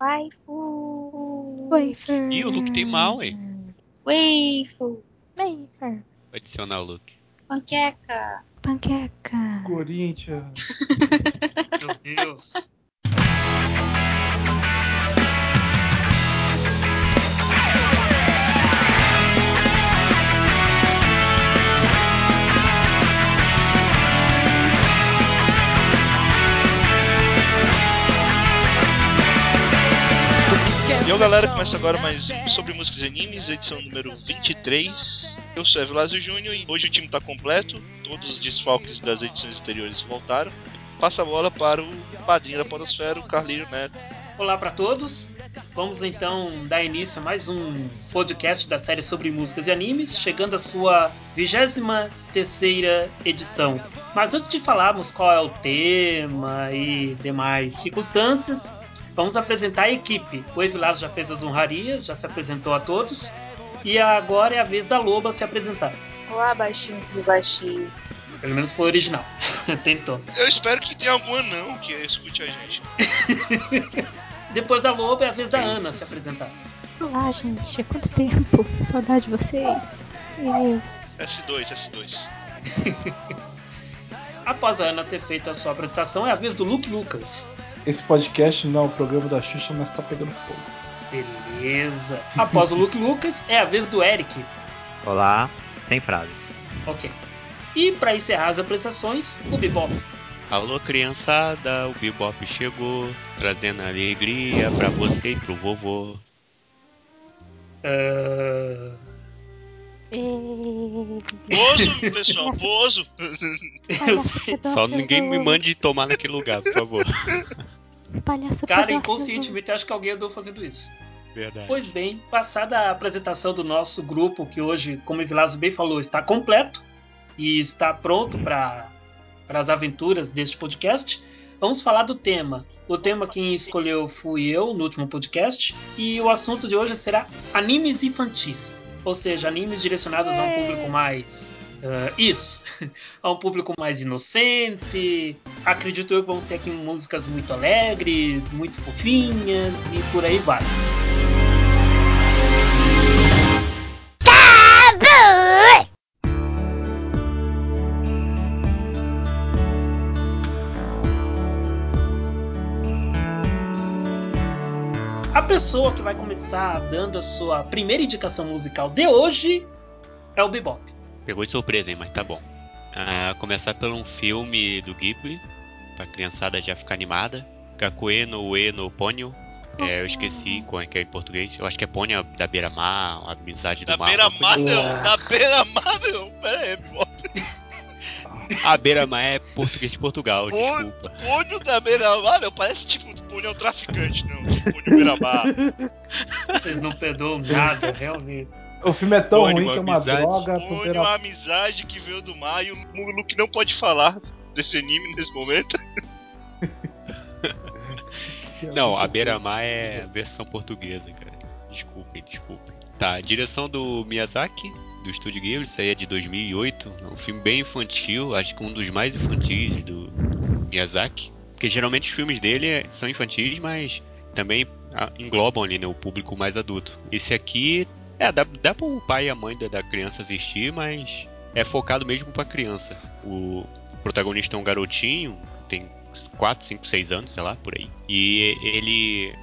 Waifu. Wafer. Ih, o Luke tem mal, hein? Waifu. Wafer. Vou adicionar o Luke. Panqueca. Panqueca. Corinthians. Meu Deus. E aí galera, começa agora mais um sobre músicas e animes, edição número 23. Eu sou Evilásio Júnior e hoje o time está completo, todos os desfalques das edições anteriores voltaram. Passa a bola para o padrinho da Podosfera, o Carlinho Neto. Olá para todos. Vamos então dar início a mais um podcast da série sobre músicas e animes, chegando à sua 23 edição. Mas antes de falarmos qual é o tema e demais circunstâncias, vamos apresentar a equipe. O Evilás já fez as honrarias, já se apresentou a todos, e agora é a vez da Loba se apresentar. Olá, baixinhos e baixinhos. Pelo menos foi original. Tentou. Eu espero que tenha algum anão que escute a gente. Depois da Loba é a vez da Ana se apresentar. Olá, gente. Quanto tempo? Saudade de vocês. E S2, S2. Após a Ana ter feito a sua apresentação, é a vez do Luke Lucas. Esse podcast não é o programa da Xuxa, mas tá pegando fogo. Beleza. Após o Luke Lucas, é a vez do Eric. Olá, sem frases. Ok. E para encerrar as apresentações, o Bebop. Alô, criançada, o Bebop chegou, trazendo alegria pra você e pro vovô. E... Bozo, pessoal, Bozo. eu sei. Só ninguém me mande tomar naquele lugar, por favor. Palhaço Cara, inconscientemente acho que alguém andou fazendo isso. Verdade. Pois bem, passada a apresentação do nosso grupo, que hoje, como o Vilazo bem falou, está completo e está pronto para as aventuras deste podcast, vamos falar do tema. O tema quem escolheu fui eu no último podcast, e o assunto de hoje será animes infantis, ou seja, animes direcionados a um público mais. ah, isso, a um público mais inocente. Acredito eu que vamos ter aqui músicas muito alegres, muito fofinhas e por aí vai. Pessoa que vai começar dando a sua primeira indicação musical de hoje é o Bebop. Pegou de surpresa, hein, mas tá bom. Ah, começar por um filme do Ghibli, pra criançada já ficar animada. Kakue no Ue no Ponyo. É, eu esqueci qual é que é em português. Eu acho que é Ponyo da Beira-Mar, a amizade do Da mar. beira-mar uma coisa- não, da beira-mar não. Pera aí, Bebop. A Beira-Mar é português de Portugal, Pô- desculpa. Pônio da beira-mar não, parece tipo, Pônio é um traficante, não. Pônio beira-mar. Vocês não perdoam nada, realmente. O filme é tão Pônio, ruim que é uma amizade. droga. Pônio é uma amizade que veio do mar e o Luke não pode falar desse anime nesse momento. Não, a Beira-Mar é a versão portuguesa, cara. Desculpem, desculpem. Tá, direção do Miyazaki, do Estúdio Ghibli, isso aí é de 2008. É um filme bem infantil, acho que um dos mais infantis do Miyazaki. Porque geralmente os filmes dele é- são infantis, mas também ah, englobam ali né, o público mais adulto. Esse aqui, é, dá, dá pro pai e a mãe da, da criança assistir, mas é focado mesmo pra criança. O protagonista é um garotinho, tem 4, 5, 6 anos, sei lá, por aí. E ele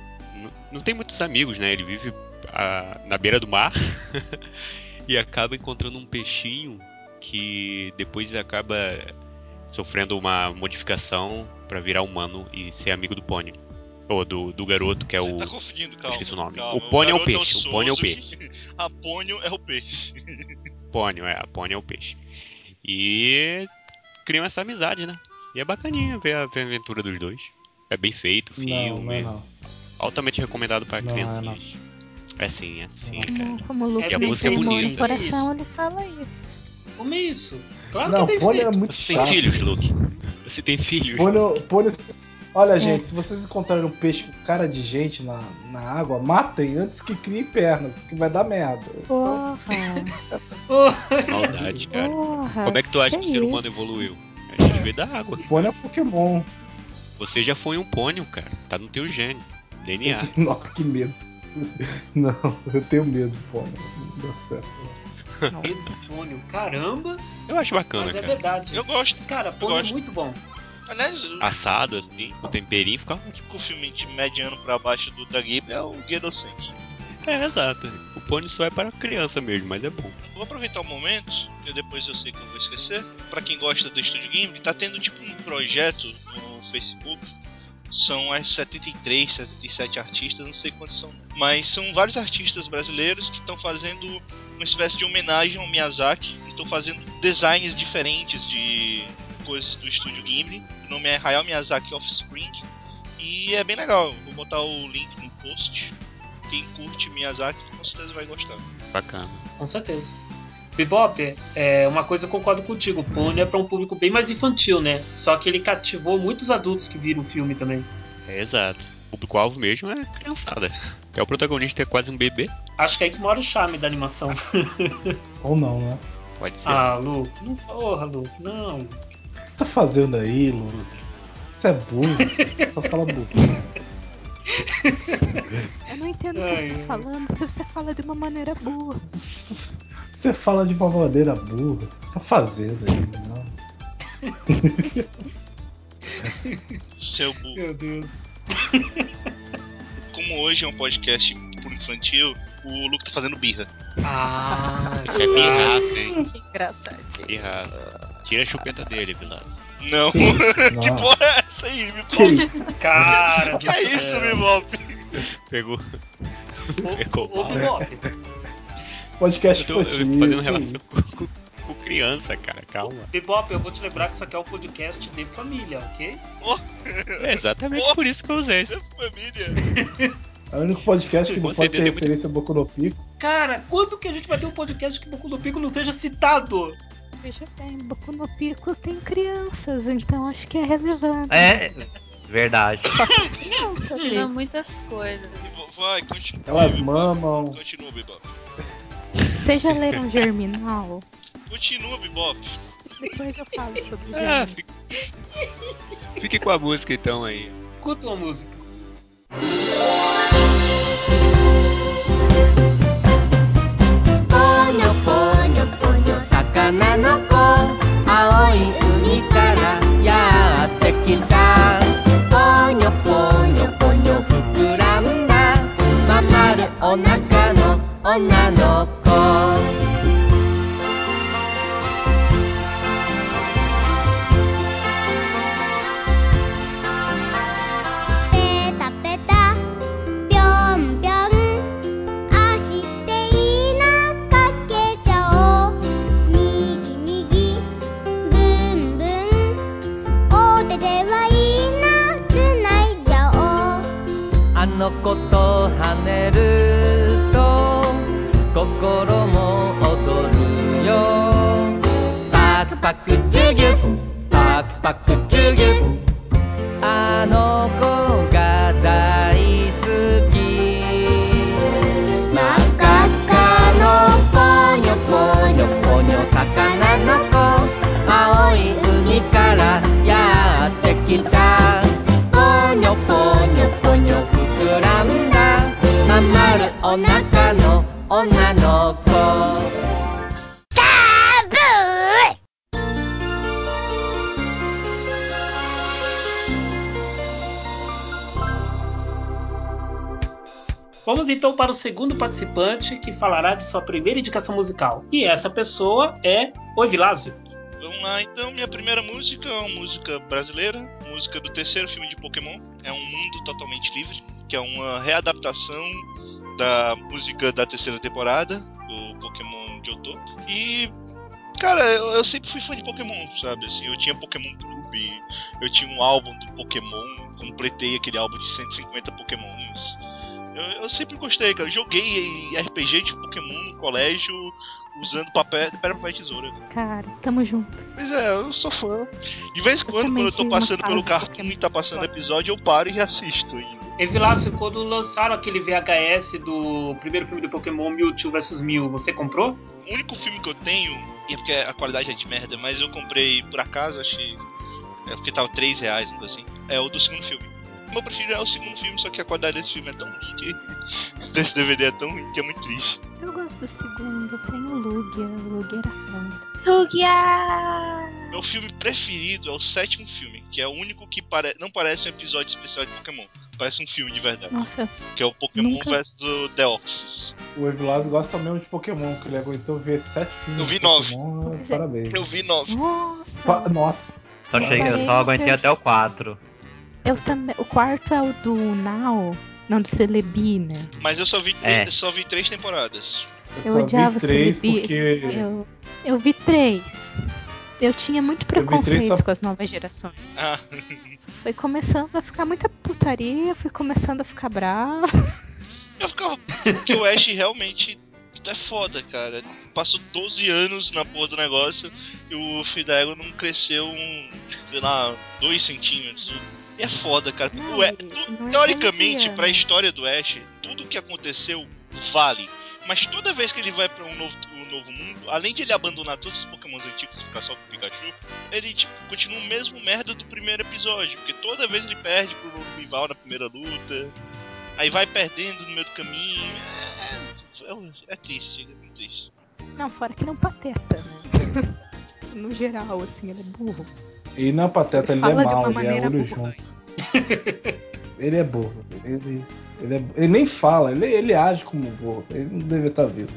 não tem muitos amigos, né? Ele vive ah, na beira do mar e acaba encontrando um peixinho que depois acaba sofrendo uma modificação pra virar humano e ser amigo do Pônio. Ou do, do garoto que é Você o. tá confundindo, calma. esqueci o nome. calma. O Pônio é o garoto peixe, o Pônio é o peixe. A Pônio é o peixe. Pônio, é, a Pônio é o peixe. E criam essa amizade, né? E é bacaninha ver a, ver a aventura dos dois. É bem feito, o Não, filme. não, é não. Altamente recomendado para Não, criancinhas. É sim, é sim. Como, como o Luke É tem música é bonita. no coração, ele fala isso. Como é isso? Claro Não, que é bem Pônio é muito Você tem chato. filhos, Luke? Você tem filhos? Pônio, Pônio- Olha, É. gente, se vocês encontrarem um peixe com cara de gente na, na água, matem antes que crie pernas, porque vai dar merda. Porra, Maldade, cara. porra. Como é que tu acha que o ser humano isso? evoluiu? A gente veio da água. Pônio é Pokémon. Você já foi um pônio, cara. Tá no teu gene. DNA. Nossa, que medo. Não, eu tenho medo, pô. Não dá certo. Nossa. Pônio, caramba, Eu acho bacana, mas é cara. verdade. Eu gosto. Cara, pônio é muito bom. Aliás, Assado, assim, com temperinho, fica. o filme de mediano pra baixo do da Ghibli é o Gedoseki. É, exato. O pônei só é para criança mesmo, mas é bom. Vou aproveitar o momento, que depois eu sei que eu vou esquecer. Pra quem gosta do Estúdio Ghibli, tá tendo tipo um projeto no Facebook. São as 73, 77 artistas, não sei quantos são. Mas são vários artistas brasileiros que estão fazendo uma espécie de homenagem ao Miyazaki. Estão fazendo designs diferentes de coisas do Estúdio Ghibli. O nome é Hayao Miyazaki Offspring. E é bem legal. Vou botar o link no post. Quem curte Miyazaki com certeza vai gostar. Bacana. Com certeza. Bebop, é uma coisa eu concordo contigo. O Pônio é pra um público bem mais infantil, né? Só que ele cativou muitos adultos que viram o filme também. É exato. O público-alvo mesmo é criançada. Até o protagonista é quase um bebê. Acho que é aí que mora o charme da animação. Ou não, né? Pode ser. ah, Luke, não porra, Luke, não. O que você tá fazendo aí, Luke? Você é burro. Só fala burro. Eu não entendo o que você tá falando, porque você fala de uma maneira boa. Você fala de uma maneira burra. O que você tá fazendo aí? Não. Seu burro. Meu Deus. Como hoje é um podcast por infantil, o Luke tá fazendo birra. Ah, É hein? Que engraçadinho. Pirraça. Tira a chupeta dele, Vilas. Não. Que que porra é essa aí, isso? cara. Que é isso, Bebop? Pegou. Pegou ô, mal. Podcast Eu tô eu tô infantil. fazendo relação isso? com, com- criança, cara. Calma. Bebop, eu vou te lembrar que isso aqui é um podcast de família, ok? É exatamente Pô. por isso que eu usei esse. Família. É o único podcast que não pode ter tem muito- referência a Boku no Pico. Cara, quando que a gente vai ter um podcast que Boku no Pico não seja citado? Veja bem, Boku no Pico tem crianças, então acho que é relevante. É, verdade. Crianças, Ensina muitas coisas. Vai, continua. Elas mamam. Continua, Bebop. Vocês já leram Germinal? Continua, Bibop. Depois eu falo sobre ah, Germinal. Ah, fique... fique com a música então aí. curta uma música. Ponho, ponho, ponho, sakana no ko Aoi umi kara yatte kita Ponho, ponho, ponho, fukuranda Mamaru onaka 女の子。ペタペタぴょんぴょん。あしていいなかけちゃおう。みぎみぎぶんぶんお手ではいいなつないじゃおう。あの子と跳ねるパクパクチュギュあの子が大好き。真っ赤っかのぽにょぽにょぽにょ魚の子青い海からやってきたぽにょぽにょぽにょ膨らんだまん丸お腹の女の子 Vamos então para o segundo participante que falará de sua primeira indicação musical. E essa pessoa é Oi Vilásio. Vamos lá, então. Minha primeira música é uma música brasileira, música do terceiro filme de Pokémon. É um mundo totalmente livre, que é uma readaptação da música da terceira temporada do Pokémon Johto. E cara, eu, eu sempre fui fã de Pokémon, sabe? Assim, eu tinha Pokémon Clube, eu tinha um álbum do Pokémon, completei aquele álbum de 150 Pokémons. Eu, eu sempre gostei, cara. Eu joguei RPG de Pokémon no colégio usando papel, papel e tesoura. Cara, tamo junto. Pois é, eu sou fã. De vez em quando, quando eu tô passando pelo cartoon e tá passando só. episódio, eu paro e assisto ainda. Evilásio, quando lançaram aquele VHS do primeiro filme do Pokémon Mewtwo vs Mew, você comprou? O único filme que eu tenho, e é porque a qualidade é de merda, mas eu comprei por acaso, achei. É porque tava 3 reais, não assim. É o do segundo filme. Meu preferido é o segundo filme, só que a qualidade desse filme é tão ruim que. desse DVD é tão ruim que é muito triste. Eu gosto do segundo, tem o Lugia, o Lugia era foda. Lugia! Meu filme preferido é o sétimo filme, que é o único que pare... não parece um episódio especial de Pokémon. Parece um filme de verdade. Nossa, Que é o Pokémon Nunca- vs do Deoxys. O Evilás gosta mesmo de Pokémon, que ele aguentou ver sete filmes. Eu vi nove. Pokémon, é. Parabéns. Eu vi nove. nossa. Pa- Nossa. Só, cheguei, eu só aguentei até o 4. Eu também. O quarto é o do Now. Não, do Celebi, né? Mas eu só vi, É. três- só vi três temporadas. Eu, Eu odiava vi três Celebi. porque. Eu, eu vi três. Eu tinha muito preconceito só- com as novas gerações. Ah, Foi começando a ficar muita putaria, fui começando a ficar brava. eu ficava. Porque o Ash realmente é foda, cara. Passou 12 anos na porra do negócio e o Fidego não cresceu um, sei lá, 2 centímetros. E é foda, cara. Não, o tu- é teoricamente, campeão. pra história do Ash, tudo que aconteceu vale. Mas toda vez que ele vai pra um novo, um novo mundo, além de ele abandonar todos os Pokémons antigos e ficar só com o Pikachu, ele tipo, continua o mesmo merda do primeiro episódio. Porque toda vez ele perde pro rival na primeira luta. Aí vai perdendo no meio do caminho. É, é, é triste, é muito triste. Não, fora que ele é um pateta, né? No geral, assim, ele é burro. E na Pateta ele, Ele é de mal, uma ele é olho burra. junto. Ele é burro. Ele, ele, é- ele nem fala, ele, ele age como burro. Ele não deveria estar vivo.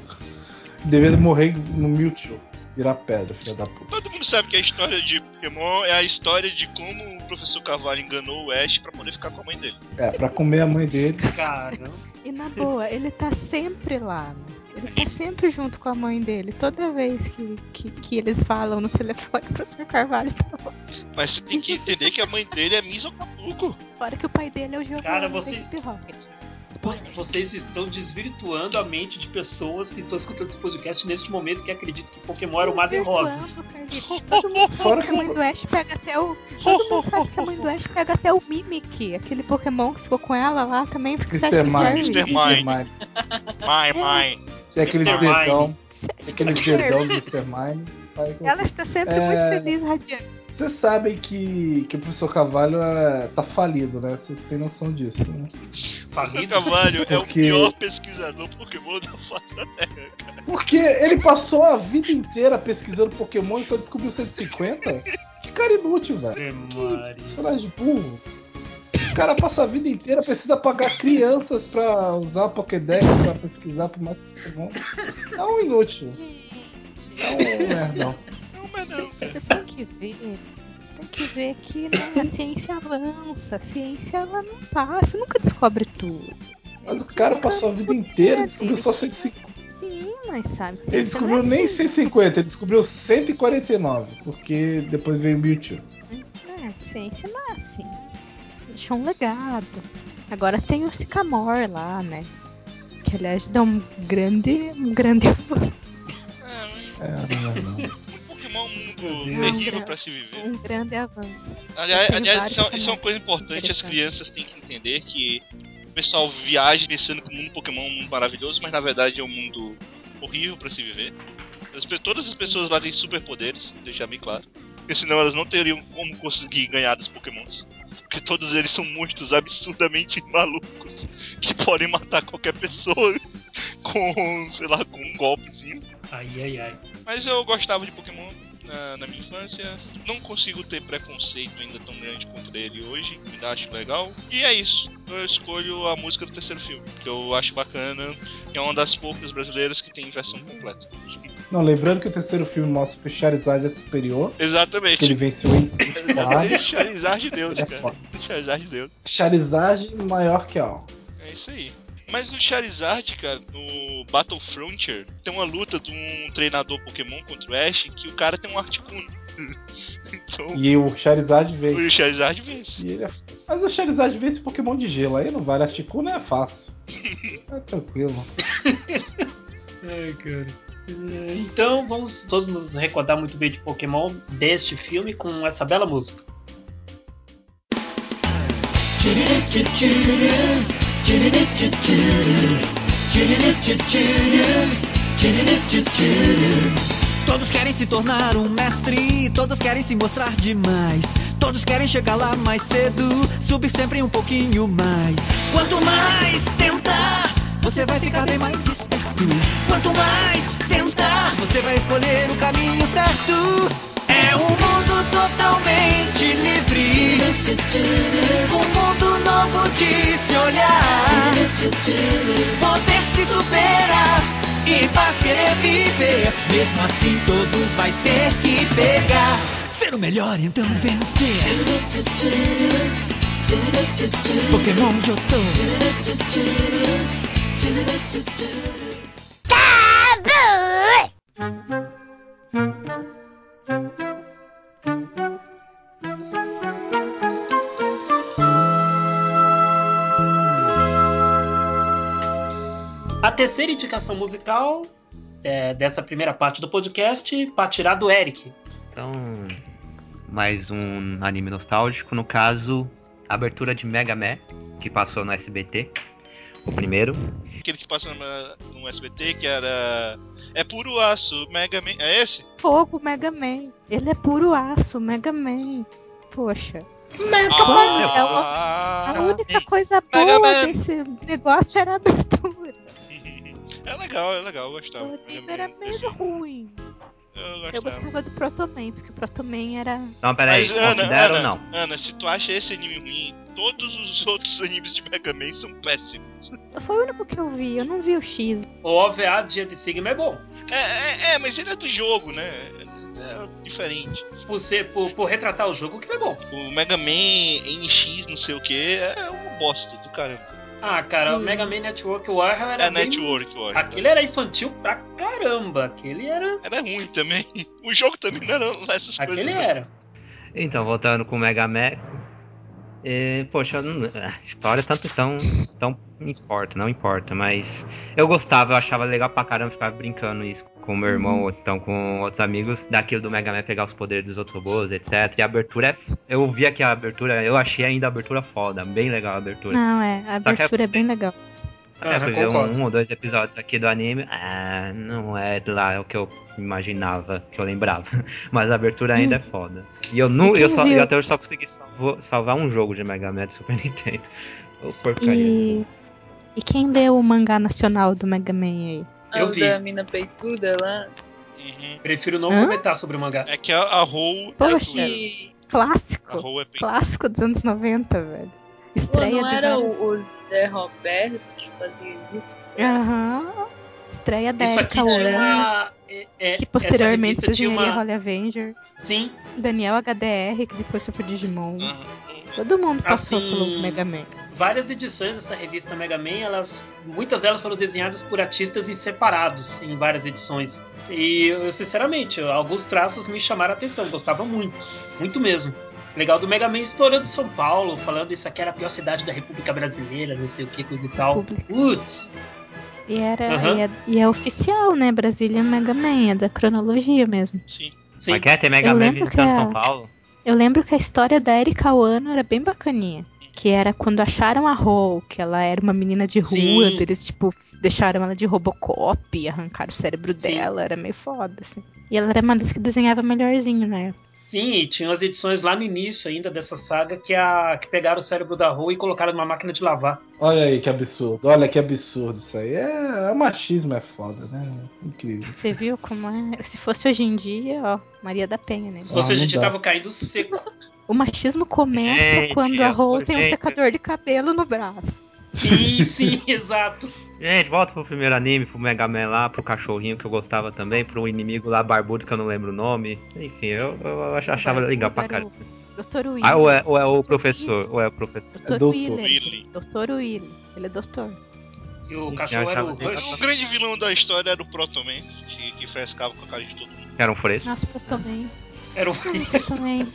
Deveria morrer no Mewtwo. Virar pedra, filha da puta. Todo mundo sabe que a história de Pokémon é a história de como o professor Carvalho enganou o Ash pra poder ficar com a mãe dele. É, pra comer a mãe dele. Caramba. E na boa, ele tá sempre lá, né? Tá sempre junto com a mãe dele. Toda vez que, que, que eles falam no telefone, o professor Carvalho tá lá. Mas você tem que entender que a mãe dele é Miss Acapulco. Fora que o pai dele é o Giovanni Cara, vocês- Rocket. Spoilers. Vocês estão desvirtuando a mente de pessoas que estão escutando esse podcast neste momento que acreditam que Pokémon era o Mar de Rosas. Todo mundo sabe Fora que a mãe do Ash pega até o. Todo mundo sabe que a mãe do Ash pega até o Mimic, aquele Pokémon que ficou com ela lá também, porque você acha Mr. que Mime. Mr. Mr. Mime. Mime. Tem aqueles Mr. Mime. dedão. Você acha que Aqueles dedão do Mr. Mime. Ela está sempre É. muito feliz, radiante. Vocês sabem que, que o professor Carvalho é, tá falido, né? Vocês têm noção disso, né? Professor Falido. Carvalho é o Porque- pior pesquisador Pokémon da face da Terra, cara. Porque ele passou a vida inteira pesquisando Pokémon e só descobriu 150? Que cara inútil, velho. Que personagem burro. O cara passa a vida inteira, precisa pagar crianças pra usar Pokédex pra pesquisar por mais Pokémon. É um inútil. É um merdão. Não, mas não, cara. Vocês têm que ver. Vocês têm que ver que né, a ciência avança. A ciência ela não passa, nunca descobre tudo. Mas o cara passou a vida inteira e descobriu só 150. Sim, mas sabe, Ele descobriu é nem assim. 150, ele descobriu 149, porque depois veio o Mewtwo. Mas, é, ciência não é assim. Deixou um legado. Agora tem o Sycamore lá, né? Que aliás dá um grande. um grande avanço. É, mas É, não é não. Pokémon é um mundo terrível pra se viver. Um grande avanço. Aliás, aliás isso, é- isso é uma coisa importante, as crianças têm que entender que o pessoal viaja pensando que o mundo Pokémon é um mundo maravilhoso, mas na verdade é um mundo horrível pra se viver. As todas as pessoas lá têm superpoderes, deixar bem claro. Porque senão elas não teriam como conseguir ganhar dos Pokémons. Porque todos eles são monstros absurdamente malucos que podem matar qualquer pessoa com, sei lá, com um golpezinho. Ai, ai, ai. Mas eu gostava de Pokémon na, na minha infância. Não consigo ter preconceito ainda tão grande contra ele hoje. Ainda acho legal. E é isso. Eu escolho a música do terceiro filme, que eu acho bacana. E é uma das poucas brasileiras que tem versão completa. Não, lembrando que o terceiro filme mostra que o Charizard é superior, que ele Exatamente. venceu em Exatamente. Charizard de Deus, É cara. foda. Charizard de Deus. Charizard maior que Al. É isso aí. Mas no Charizard, cara, no Battle Frontier, tem uma luta de um treinador Pokémon contra o Ash que o cara tem um Articuno. então, E o Charizard o vence. Charizard vence. E ele é... Mas o Charizard vence Pokémon de gelo, aí não vale. Articuno é fácil. É tranquilo. Ai, cara. É, Então vamos todos nos recordar muito bem de Pokémon deste filme com essa bela música. Todos querem se tornar um mestre, todos querem se mostrar demais. Todos querem chegar lá mais cedo, subir sempre um pouquinho mais. Quanto mais tentar, você vai ficar bem mais esperto. Quanto mais tentar, você vai escolher o caminho certo. É um mundo totalmente livre. Um mundo novo de se olhar. Poder se superar e faz querer viver. Mesmo assim, todos vai ter que pegar. Ser o melhor, então vencer. Pokémon Johto. A terceira indicação musical é, dessa primeira parte do podcast, pra tirar do Eric. Então, mais um anime nostálgico. No caso, abertura de Mega Man, que passou no SBT. O primeiro. Aquele que passou na- no SBT que era. É puro aço, Mega Man. É esse? Fogo, Mega Man. Ele é puro aço, Mega Man. Poxa. Ah, é uma- ah, A única coisa Mega boa Man. desse negócio era a abertura. É legal, é legal, eu gostava. O era meio ruim. Eu Eu gostava. do Protoman, porque o Protoman era. Não, peraí, Mas, Ana, considera ou Ana, não? Ana, se tu acha esse anime ruim, todos os outros animes de Mega Man são péssimos. Foi o único que eu vi, eu não vi o X. O OVA Dia de Sigma é bom. É, é, é, mas ele é do jogo, né? É diferente. Por, ser, por, por retratar o jogo, que é bom. O Mega Man NX, não sei o que, é uma bosta do caramba. Ah, cara, o. Mega Man Network Warrior era É bem... Network, acho. Aquele era infantil pra caramba. Aquele era... Era ruim também. O jogo também não era lá essas coisas. Aquele não. era. Então, voltando com o Mega Man. é, poxa, não- a história tanto tão, tão importa, não importa, mas eu gostava, eu achava legal pra caramba ficar brincando isso com meu irmão ou então com outros amigos, daquilo do Mega Man pegar os poderes dos outros robôs, etc. E a abertura é. Eu vi aqui a abertura, eu achei ainda a abertura foda, bem legal a abertura. Não, é, a é- abertura é bem legal. É, Aham, fui ver um, um ou dois episódios aqui do anime. Ah, não é lá o que eu imaginava, que eu lembrava. Mas a abertura ainda é foda. E eu, não, E quem eu, só, eu até hoje só consegui salvo- salvar um jogo de Mega Man do Super Nintendo. Ô, porcaria. E. E quem leu o mangá nacional do Mega Man aí? Eu o vi. da mina peituda lá. Uhum. Prefiro não Hã? comentar sobre o mangá. É que a, a Rou. Poxa. E A Clássico. Rou é. Clássico dos anos 90, velho. pô, Estreia não de era o, o Zé Roberto que fazia isso? Aham. Estreia da Isso Erika é- é- que posteriormente desenharia uma... Holly Avenger. Sim, Daniel HDR, que depois foi pro Digimon. Aham. Todo mundo passou Assim, pelo Mega Man. Várias edições dessa revista Mega Man, elas, muitas delas foram desenhadas por artistas em separados em várias edições. E eu, sinceramente, alguns traços me chamaram a atenção, gostava muito, muito mesmo. Legal do Mega Man explorando São Paulo, falando isso aqui era a pior cidade da República Brasileira, não sei o que, coisa e tal. Putz, E, era, Aham. e, é, e é oficial, né? Brasília Mega Man, é da cronologia mesmo. Sim. sim. Mas quer ter Mega Eu Man lembro visitando que a- São Paulo? Eu lembro que a história da Erika Wano era bem bacaninha. Que era quando acharam a Ho, que ela era uma menina de rua, Sim. eles, tipo, deixaram ela de Robocop, arrancaram o cérebro Sim. dela, era meio foda, assim. E ela era uma das que desenhava melhorzinho, né? Sim, e tinha as edições lá no início ainda dessa saga que, a, que pegaram o cérebro da Rua e colocaram numa máquina de lavar. Olha aí que absurdo, olha que absurdo isso aí. É, é machismo é foda, né? Incrível. Você viu como é? Se fosse hoje em dia, ó, Maria da Penha, né? Se Ah, você a não gente dá. tava caindo seco. O machismo começa Gente, quando a é Ho tem um secador de cabelo no braço. Sim, sim, exato. Gente, volta pro primeiro anime, pro Mega Man lá, pro cachorrinho que eu gostava também, pro inimigo lá barbudo que eu não lembro o nome. Enfim, eu, eu ach- achava legal pra Barbudo caramba. era o Dr. Willy. Ah, ou é, ou é o professor, ou é o professor. Dr. É doutor. Willer. Willy. Dr. Willy. Ele é doutor. E o cachorro era o Rush. O grande vilão da história era o Protoman, que, que frescava com a cara de todo mundo. Era um fresco. Nossa, também. Era o Eu também.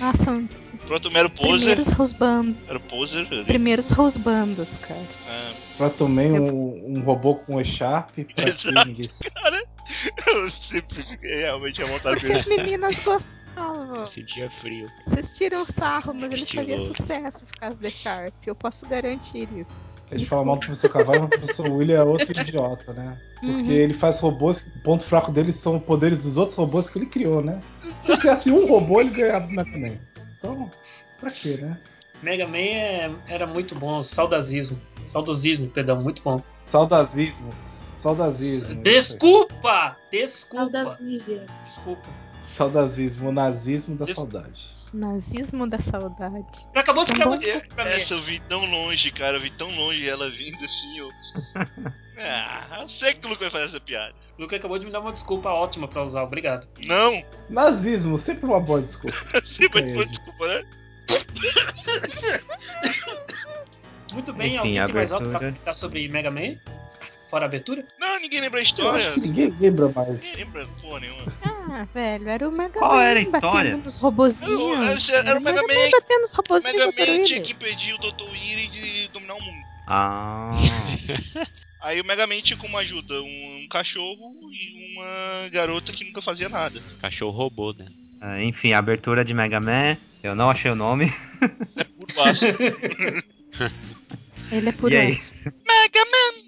Nossa, O Protoman era o poser. primeiros rosbandos. Era o poser ali. Primeiros rosbandos, cara. Ah, Pra também um, um robô com E-Sharp, pra que Exato. ninguém sabe. eu sempre fiquei realmente à vontade Porque as meninas gostavam. Sentia frio. Vocês tiram sarro, mas ele fazia sucesso por causa da Sharp. Eu posso garantir isso. A gente fala mal do professor Carvalho, mas o professor William é outro idiota, né? Porque Uhum. ele faz robôs, o ponto fraco dele são os poderes dos outros robôs que ele criou, né? Se ele criasse um robô, ele ganhava do Mega Man. Então, pra quê, né? Mega Man é- era muito bom, saudosismo. Saudosismo, perdão, muito bom. Saudazismo. Saudazismo. Desculpa! Desculpa! Saudavígea. Desculpa. Saudazismo, o nazismo da Des- saudade. Nazismo da saudade. Você acabou de uma bons- desculpa pra mim. Essa eu vi tão longe, cara. Eu vi tão longe ela vindo assim. Eu... ah, eu sei que o Luke vai fazer essa piada. O Luke acabou de me dar uma desculpa ótima pra usar, obrigado. Não, Nazismo, sempre uma boa desculpa. sempre foi aí. desculpa, né? Muito bem, Enfim, alguém tem mais algo pra comentar sobre Mega Man? Fora a abertura? Não, ninguém lembra a Eu história. acho que ninguém lembra mais. Ninguém lembra porra nenhuma. Ah, velho, era o Mega Qual Man era a história? batendo nos robozinhos. Era- era o Mega Man. batendo nos robozinhos Mega do Dr. Man tinha Willy. que impedir o Dr. Willy de dominar o mundo. Ah. Aí o Mega Man tinha como ajuda um, um cachorro e uma garota que nunca fazia nada. Cachorro robô, né? Ah, Enfim, abertura de Mega Man. Eu não achei o nome. Por baixo. Ele é por e é isso. Mega Man!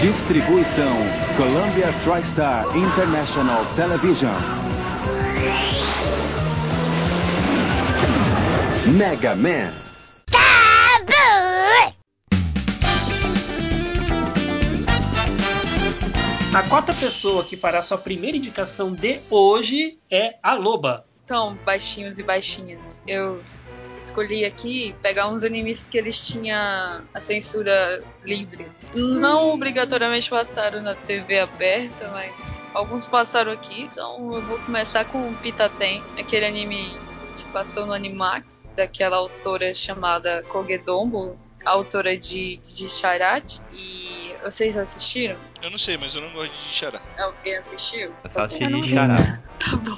Distribuição Columbia TriStar International Television. Mega Man. A quarta pessoa que fará sua primeira indicação de hoje é a Loba. Então, baixinhos e baixinhas, eu escolhi aqui pegar uns animes que eles tinham a censura livre. Não obrigatoriamente passaram na TV aberta, mas alguns passaram aqui. Então eu vou começar com o Pitaten, aquele anime que passou no Animax, daquela autora chamada Kogedombo, autora de, de Charat. E vocês assistiram? Eu não sei, mas eu não gosto de xará. Alguém assistiu? Eu só assisti Eu não de Xará. Tá bom.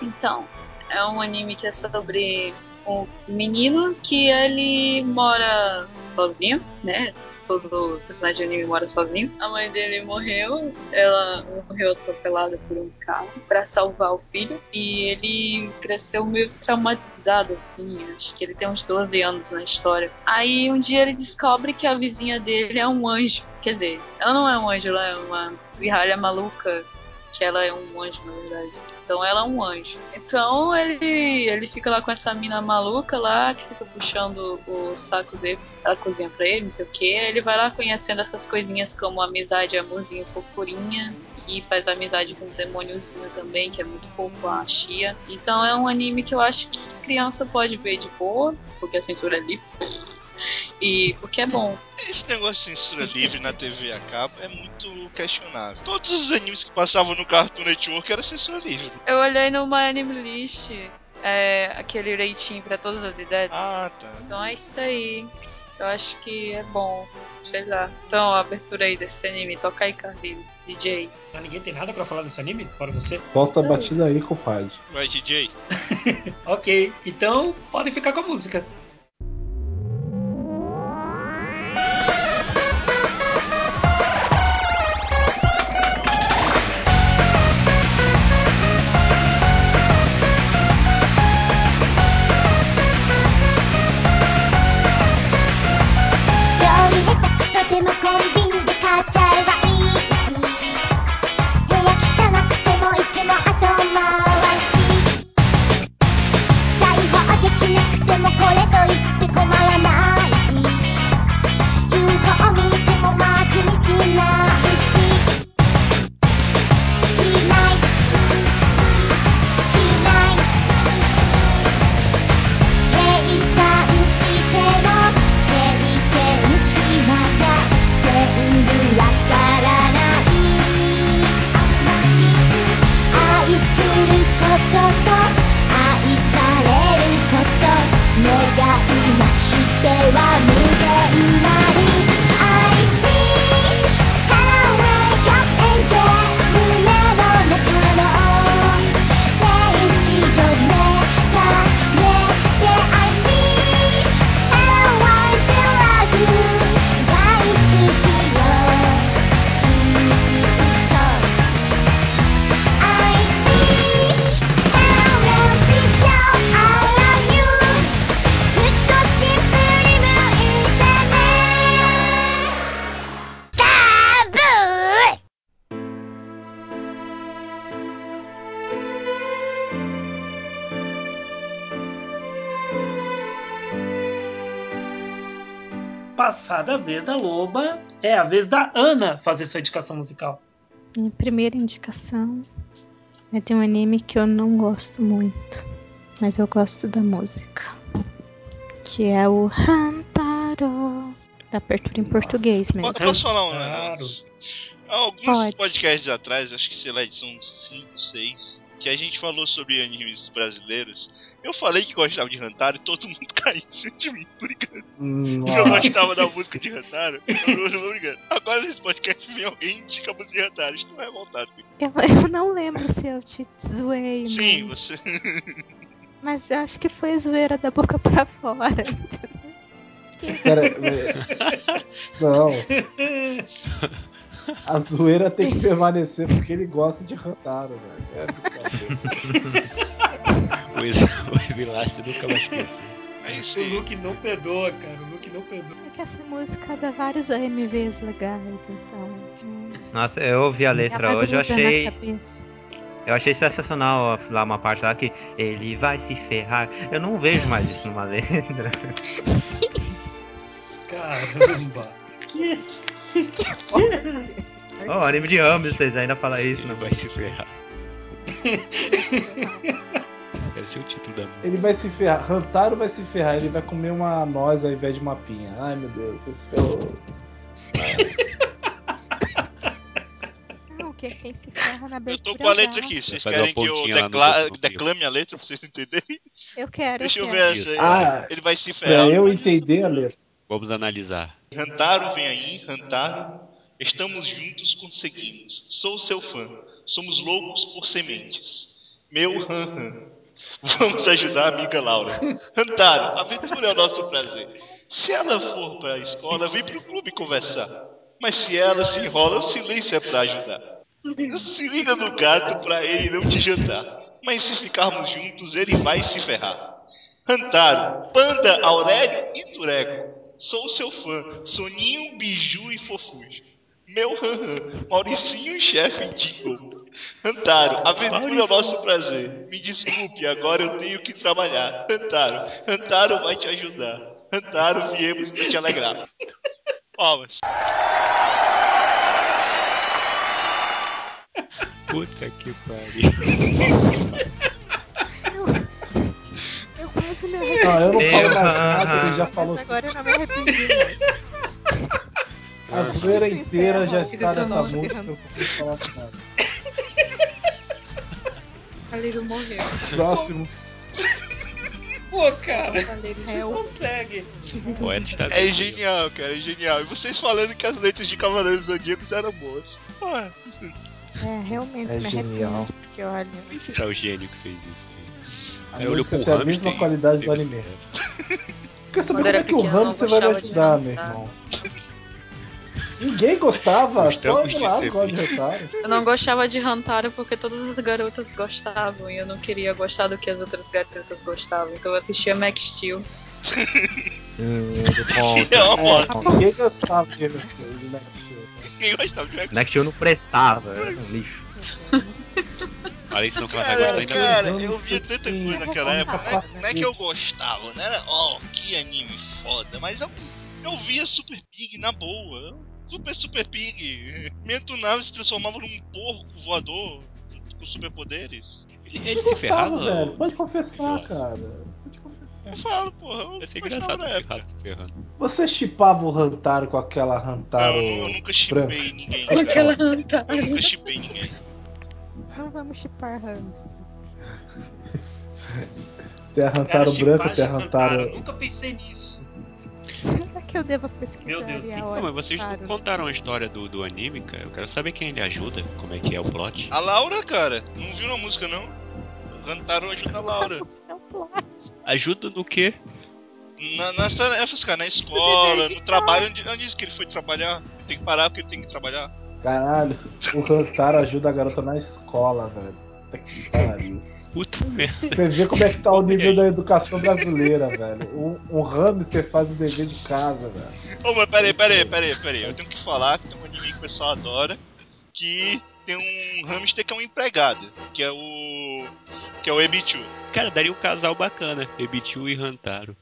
Então, é um anime que é sobre um menino que ele mora sozinho, né? Todo personagem de anime mora sozinho. A mãe dele morreu, ela morreu atropelada por um carro pra salvar o filho. E ele cresceu meio traumatizado, assim. Acho que ele tem uns 12 anos na história. Aí um dia ele descobre que a vizinha dele é um anjo. Quer dizer, ela não é um anjo, ela é uma pirralha maluca que ela é um anjo, na verdade. Então ela é um anjo. Então ele, ele fica lá com essa mina maluca lá, que fica puxando o saco dele. Ela cozinha pra ele, não sei o que. Ele vai lá conhecendo essas coisinhas como amizade, amorzinho, fofurinha. E faz amizade com um demôniozinho também, que é muito fofo, a Chia. Então é um anime que eu acho que criança pode ver de boa, porque a censura é livre. E porque é bom. Esse negócio de censura livre na TV a cabo é muito questionável. Todos os animes que passavam no Cartoon Network era censura livre. Eu olhei no My Anime List, é, aquele rating pra todas as idades. Ah, tá. Então é isso aí. Eu acho que é bom. Sei lá. Então, a abertura aí desse anime. Toca aí, Carlinhos. DJ. Mas ninguém tem nada pra falar desse anime, fora você? Volta a batida aí, compadre. Vai, DJ. Ok, então podem ficar com a música.「vez da Loba, é a vez da Ana fazer sua indicação musical. Minha primeira indicação é de um anime que eu não gosto muito, mas eu gosto da música. Que é o Hantaro. Da abertura em português mesmo. Po- Posso falar um Claro. negócio? Há Alguns Pode. podcasts atrás, acho que sei lá, edição 5, 6, que a gente falou sobre animes brasileiros. Eu falei que gostava de Hantaro e todo mundo caiu em cima de mim. Nossa. Eu gostava da música de Hantaro. Eu não tô brincando. Agora nesse podcast vem alguém e indica a música de Hantaro. Estou revoltado. comigo. Eu, eu não lembro se eu te zoei, Sim, mas, você. mas eu acho que foi zoeira da boca pra fora. Pera, é- não, a zoeira tem que permanecer porque ele gosta de Rantaro, velho. É brincadeira. O Evilácio nunca. É isso O. Luke não perdoa, cara. O Luke não perdoa. É que essa música dá vários AMVs legais, então. né, Nossa, eu ouvi a letra hoje, eu achei. Eu achei sensacional lá uma parte lá que ele vai se ferrar. Eu não vejo mais isso numa letra. Caramba. Ó, anime de hamsters ainda fala isso, Ele não vai se ferrar. Deve ser o título da música. Ele vai se ferrar. Rantaro vai se ferrar. Ele vai comer uma noz ao invés de uma pinha. Ai meu Deus, você se ferrou. Não, que quem se ferra na Eu tô com a é letra aqui. Vocês querem que eu no decla- do declame a letra pra vocês entenderem? Eu quero. Deixa eu eu ver quero. essa aí. Ah, Ele vai se ferrar. Pra eu entender a letra. Vamos analisar. Rantaro vem aí, Rantaro. Estamos juntos, conseguimos. Sou seu fã. Somos loucos por sementes. Meu han han. Vamos ajudar a amiga Laura. Rantaro, aventura é o nosso prazer. Se ela for pra escola, vem pro clube conversar. Mas se ela se enrola, o silêncio é pra ajudar. Se liga no gato pra ele não te jantar. Mas se ficarmos juntos, ele vai se ferrar. Rantaro, Panda, Aurélio e Tureco. Sou seu fã, Soninho, Biju e Fofujo. Meu han Mauricinho, chefe Jingle. Rantaro, aventura é o nosso prazer. Me desculpe, agora eu tenho que trabalhar. Rantaro, Rantaro vai te ajudar. Rantaro, viemos pra te alegrar. Palmas. Puta que pariu. Me arrependi. Não, eu não falo mais nada, ele já Mas falou. agora eu não me arrependi mais. A zoeira Isso inteira já está nessa música, eu não preciso falar nada. A Liru morreu. Próximo. Pô, cara. É Vocês o- conseguem. É genial, cara, é genial. E vocês falando que as letras de Cavaleiros Zodíacos eram boas. Porra. É, realmente É me genial. arrependo, porque olha. Quem será o gênio que fez isso? A olhou música tem a hamster mesma qualidade do teve anime. Quer saber Quando como é que o eu hamster vai me ajudar, meu irmão? Ninguém gostava, só Gostamos eu de gosta Rantaro. Eu não gostava de Hantaro porque todas as garotas gostavam e eu não queria gostar do que as outras garotas gostavam. Então eu assistia Max Steel. Hum, do. É ninguém gostava de Max Steel. Quem gostava de Max Next eu não prestava, era um lixo. Falei isso não que ela tá Cara, gostando ainda cara, Eu não eu via tanta coisa naquela época. Não é, capacete. não é que eu gostava, era, ó, que anime foda, mas eu, eu via Super Pig na boa. Super Super Pig. Minha tunave se transformava num porco voador com superpoderes. Ele, ele Eu se gostava, ferrava, velho. Pode confessar, cara. Pode confessar. Eu falo, porra, eu Deve ser engraçado se ferrando. Você chipava o Rantaro com aquela Rantaro eu, nu- eu nunca branca? chipei ninguém. Com aquela cara. Hantaro. Eu nunca chipei ninguém. Não vamos chipar hamsters. Tem a Cara, Rantaro branca, chipagem tem a Hantaro. Eu Rantaro. nunca pensei nisso. Será que eu devo pesquisar Meu Deus, ali que- a Não, mas vocês não Hantaro? contaram a história do, do anime, cara. Eu quero saber quem ele ajuda, como é que é o plot. A Laura, cara, não viu na música não? Rantaro ajuda a Laura. Isso é um plot. Ajuda no quê? Na, nas tarefas, cara, na escola, no trabalho, onde, onde disse que ele foi trabalhar? Tem que parar porque ele tem que trabalhar. Caralho, o Rantaro ajuda a garota na escola, velho. Puta que pariu. Puta merda. Você vê como é que tá o nível da educação brasileira, velho. Um, um hamster faz o dever de casa, velho. Ô, mas peraí, peraí, aí. peraí, peraí. Eu tenho que falar que tem um anime que o pessoal adora. Que tem um hamster que é um empregado. Que é o. Que é o Ebichu. Cara, daria um casal bacana. Ebichu e Hantaro.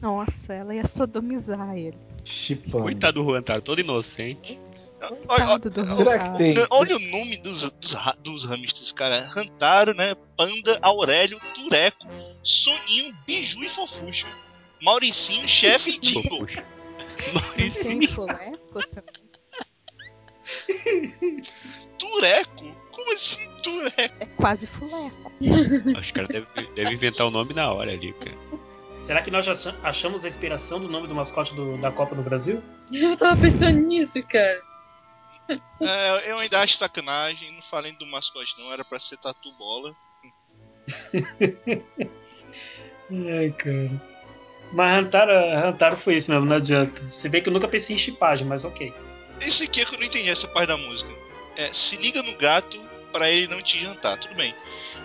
Nossa, ela ia sodomizar ele. Chipando. Coitado do Ruantaro, todo inocente. Olha, Coitado do Será que tem? olha o nome dos, dos, dos hamsters, cara. Rantaro, né? Panda, Aurélio, Tureco, Soninho, Biju e Fofuxo. Mauricinho, chefe e Dingo. Mauricinho. fuleco também? Tureco? Como assim, Tureco? É quase fuleco. Os caras devem devem inventar o nome na hora ali, cara. Será que nós já acham- achamos a inspiração do nome do mascote do- da Copa no Brasil? Eu tava pensando nisso, cara. É, eu ainda acho sacanagem. Não falei do mascote, não. Era pra ser Tatu Bola. Ai, cara. Mas Hantaro, Hantaro foi isso mesmo, não adianta. Se bem que eu nunca pensei em chipagem, mas ok. Esse aqui é que eu não entendi essa parte da música. É, se liga no gato pra ele não te jantar, tudo bem.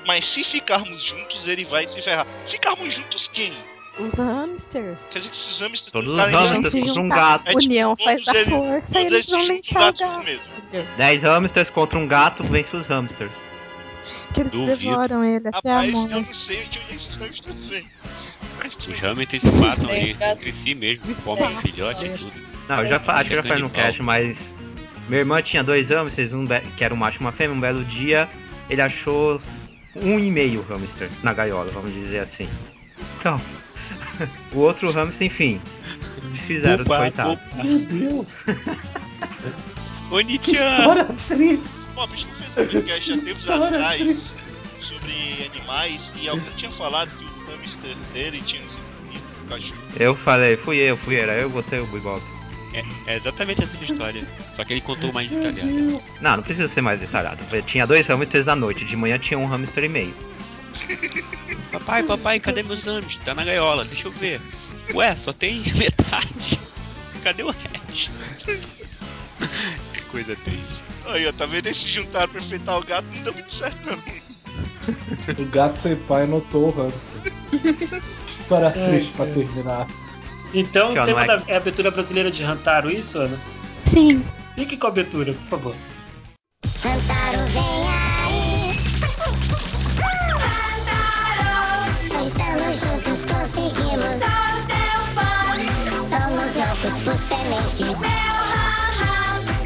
Mas se ficarmos juntos, ele vai se ferrar. Ficarmos juntos quem? Os hamsters. Quer dizer que se os hamsters Todos os hamsters contra um gato. É tipo, União faz a força e eles vão juntam o gato. mesmo. Entendeu? 10 hamsters contra um gato, vence os hamsters. Que eles Duvido. devoram ele até a Rapaz, eu morte. não sei de onde esses hamsters vêm. Os hamsters se matam ali gato. entre si mesmo, comem filhote e tudo. Não, eu já fa- acho que eu já falei no cast, mas. Minha irmã tinha dois hamsters, um que era um macho e uma fêmea. Um belo dia, ele achou um e meio hamster na gaiola, vamos dizer assim. Então, o outro hamster, enfim, eles fizeram do Opa, coitado. opa. Meu Deus. Ô, Que história triste. Bob, a gente não fez um podcast há tempos atrás triste. sobre animais e alguém tinha falado que o hamster dele tinha sido comido por cachorro. Eu falei, fui eu, fui era eu, você e o Buibob. É, é exatamente essa história. Só que ele contou mais detalhado. Não, não precisa ser mais detalhado. Eu tinha dois hamsters à noite, de manhã tinha um hamster e meio. Papai, papai, cadê meus hamsters? Tá na gaiola, deixa eu ver. Ué, só tem metade. Cadê o resto? que coisa triste. Aí, ó, tá vendo? Eles se juntaram pra enfrentar o gato, não deu muito certo, não. O gato sem pai notou o hamster. Que história triste pra terminar. Então, o tema é- da é a abertura brasileira de Hantaro, isso, Ana? Sim. Fique com a abertura, por favor. Hantaro vem Por sementes. Meu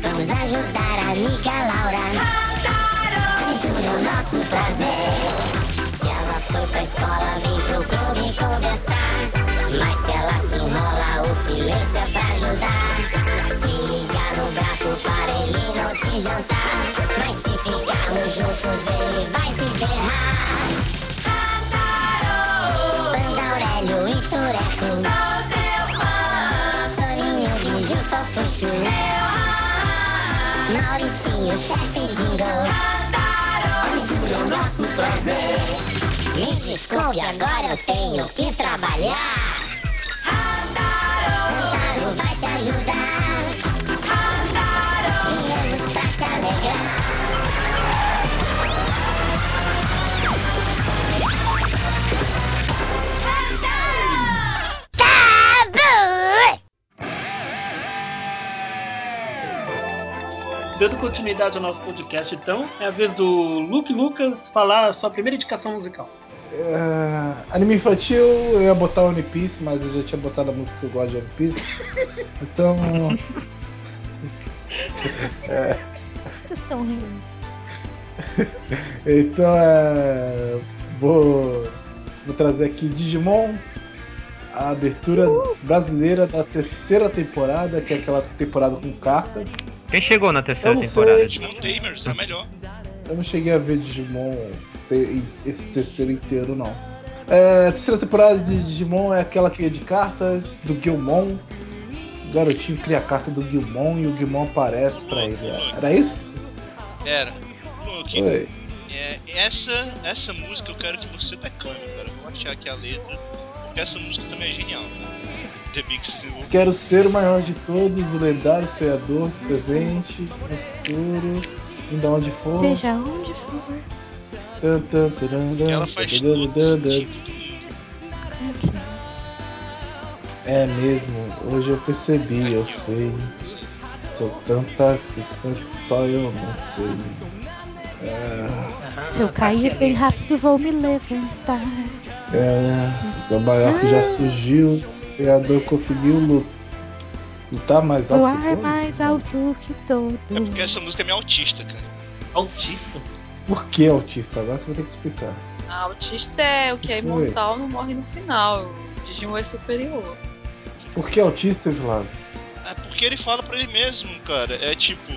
Vamos ajudar a amiga Laura. Aventura é o nosso prazer. Se ela foi pra escola, vem pro clube conversar. Mas se ela se enrola, o silêncio é pra ajudar. Se liga no gato para ele não te jantar. Mas se ficarmos juntos, Desculpe, agora eu tenho que trabalhar. Hantaro vai te ajudar. Viemos pra te alegrar. Dando continuidade ao nosso podcast, então, é a vez do Luke Lucas falar a sua primeira indicação musical. É, anime infantil, eu ia botar One Piece, mas eu já tinha botado a música que eu gosto de One Piece. Então. é, Vocês estão rindo. então é. Vou, vou trazer aqui Digimon, a abertura brasileira da terceira temporada, que é aquela temporada com cartas. Quem chegou na terceira Eu não temporada? sei. Digimon Tamers é melhor. Eu não cheguei a ver Digimon te- esse terceiro inteiro, não. É, a terceira temporada de Digimon é aquela que é de cartas, do Guilmon. O garotinho cria a carta do Guilmon e o Guilmon aparece pra ele. Era isso? Era. Luke, Oi. é, essa, essa música eu quero que você declame, cara. Eu vou achar aqui a letra, porque essa música também é genial, cara. The Big. Quero ser o maior de todos, o lendário sonhador, presente, no futuro, indo onde for. Seja onde for. Ela faz todo. É mesmo, hoje eu percebi, eu sei. São tantas questões que só eu não sei. Ah, Se eu cair bem rápido, vou me levantar. É, o maior que já surgiu, o sonhador conseguiu lu- lutar mais alto que Voar todos? mais alto que todos. É porque essa música é meio autista, cara. Autista? Por que autista? Agora você vai ter que explicar. A autista é o que é imortal, não morre no final. O Digimon é superior. Por que autista, Vilas? É porque ele fala pra ele mesmo, cara. É tipo,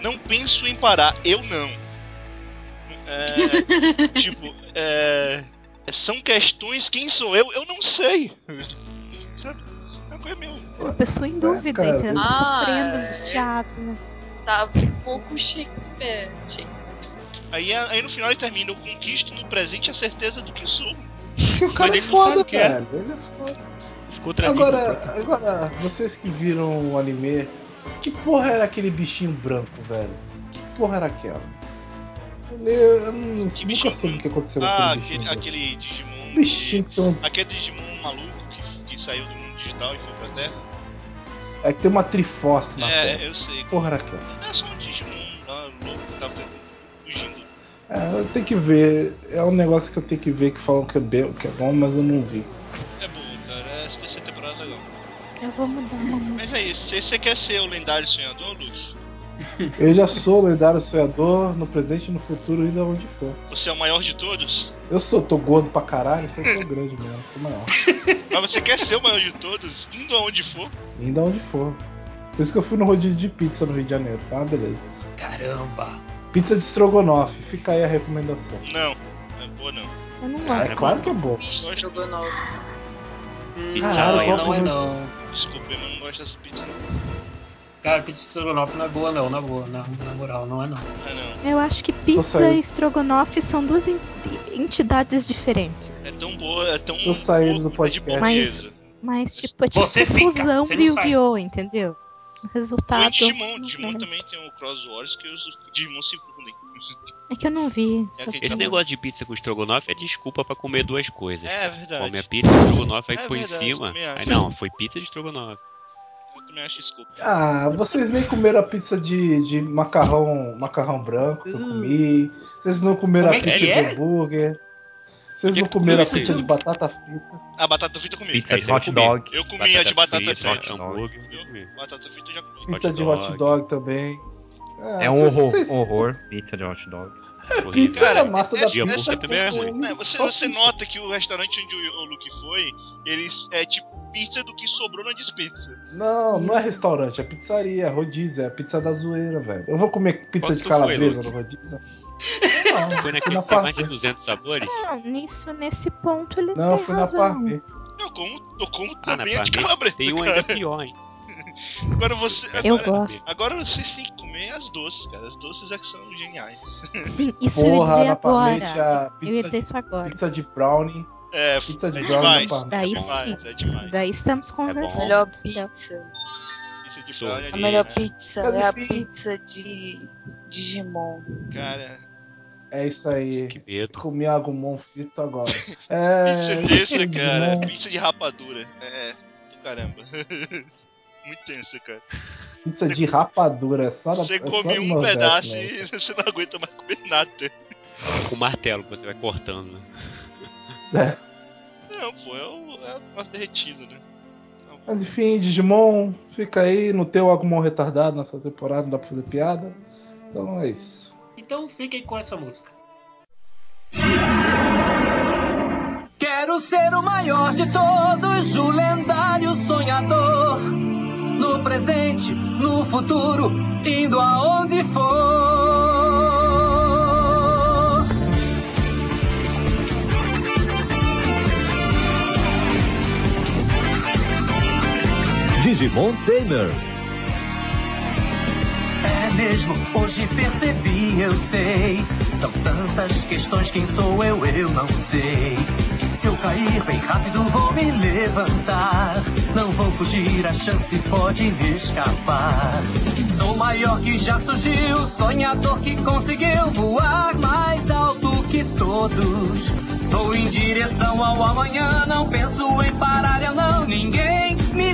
não penso em parar, eu não. É, tipo, é, são questões, quem sou eu? Eu não sei. Sabe? É uma coisa meio. Uma pessoa em dúvida, cara, entendeu? Ah, Sofrendo, é. angustiado. né? Tá um pouco Shakespeare. Shakespeare. Aí, aí no final ele termina, eu conquisto no presente a certeza do que sou. Porque o cara é foda, o que é. velho. Ele é foda. Ficou. Agora, agora, vocês que viram o anime, que porra era aquele bichinho branco, velho? Que porra era aquela? Ele, eu não, nunca soube o que aconteceu com Ah, aquele bichinho. aquele, aquele Digimon. Bichinho que um- Aquele Digimon maluco que, que saiu do mundo digital e foi pra Terra. É que tem uma triforce na é, testa. eu sei. Que porra era aquela? É só É, eu tenho que ver. É um negócio que eu tenho que ver que falam que é, bem, que é bom, mas eu não vi. É bom, cara. Essa terceira temporada é legal. Eu vou mudar uma Mas música. é isso. Se você quer ser o lendário sonhador, Luke, Eu já sou o lendário sonhador no presente e no futuro, ainda onde for. você é o maior de todos. Eu sou, tô gordo pra caralho, então eu tô grande mesmo, sou maior. Mas você quer ser o maior de todos, indo aonde for. Ainda onde for. Por isso que eu fui no rodízio de pizza no Rio de Janeiro. Foi uma beleza. Caramba. Pizza de estrogonofe, fica aí a recomendação. Não, não é boa não. Eu não É gosto. claro que é bom. Bicho estrogonofe. Hum, Caralho, não, não é é não. Desculpa, mas eu não gosto dessa pizza não. Cara, pizza de estrogonofe não é boa não, na boa, na, na moral, não é não. É não. Eu acho que pizza e estrogonofe são duas en- entidades diferentes. É tão boa, é tão. Tô saindo do boa, é podcast. boa Mas, tipo, é tipo Você fusão de. Yu-Gi-Oh!, entendeu? Resultado. Digimon. Digimon é. também tem o Cross Wars que os Digimon se fundem. É que eu não vi. vi. Esse negócio de pizza com estrogonofe é desculpa pra comer duas coisas. É verdade. Come a pizza de estrogonofe, aí É põe em cima. Aí não, foi pizza de estrogonofe. Eu também acho desculpa. Ah, vocês nem comeram a pizza de, de macarrão, macarrão branco que eu comi. Vocês não comeram Como a é pizza de é? hambúrguer. Vocês é não que tu comeram a comeu pizza de batata frita. A batata frita eu comi. Pizza de hot dog. Eu comi a de batata frita, eu comi. Batata frita eu já comi. Pizza de dog. hot dog também. Ah, É um horror, horror. Pizza de hot dog. Horrível. Pizza é a massa da de pizza. também é ruim. Né, você, você nota que o restaurante onde o, Luke foi, eles é tipo pizza do que sobrou na dispensa. Não, não é restaurante, é pizzaria, é rodízio, é pizza da zoeira, velho. Eu vou comer pizza Quanto de calabresa no rodízio? Foi Não, fui naquele na mais de 200 sabores? Não, nisso, nesse ponto ele Não, tem fui na razão. Parme. Eu como, eu como Ah, na também a de calabresa, tem um ainda pior, hein? Agora você. Eu Agora, gosto. agora vocês têm que comer as doces, cara. As doces é que são geniais. Sim, isso eu ia Porra, dizer na agora. Eu ia dizer de, isso agora. pizza de brownie. É, Pizza de é brownie demais. na. Daí é demais, sim. é demais. Daí estamos conversando. Melhor pizza. Pizza de brownie A ali, melhor né? pizza Mas é a pizza de Digimon. Cara, É isso aí. Que medo. Comi agumon frito agora. É. pizza esse tensa, cara. Pizza de rapadura. É, do caramba. Muito tensa, cara. Pizza de rapadura, é só na Você é come um Nordeste, pedaço né? e você não aguenta mais comer nada. Com martelo que você vai cortando. né? Não, pô, é o, é o negócio derretido, né? Mas enfim, Digimon, fica aí no teu Agumon retardado nessa temporada, não dá pra fazer piada. Então é isso. Então fiquem com essa música. Quero ser o maior de todos, o lendário sonhador. No presente, no futuro, indo aonde for. Digimon Tamers. É mesmo, hoje percebi, eu sei. São tantas questões, quem sou eu, eu não sei. Se eu cair bem rápido, vou me levantar. Não vou fugir, a chance pode me escapar. Sou maior que já surgiu, sonhador que conseguiu voar mais alto que todos. Vou em direção ao amanhã, não penso em parar, eu não, ninguém me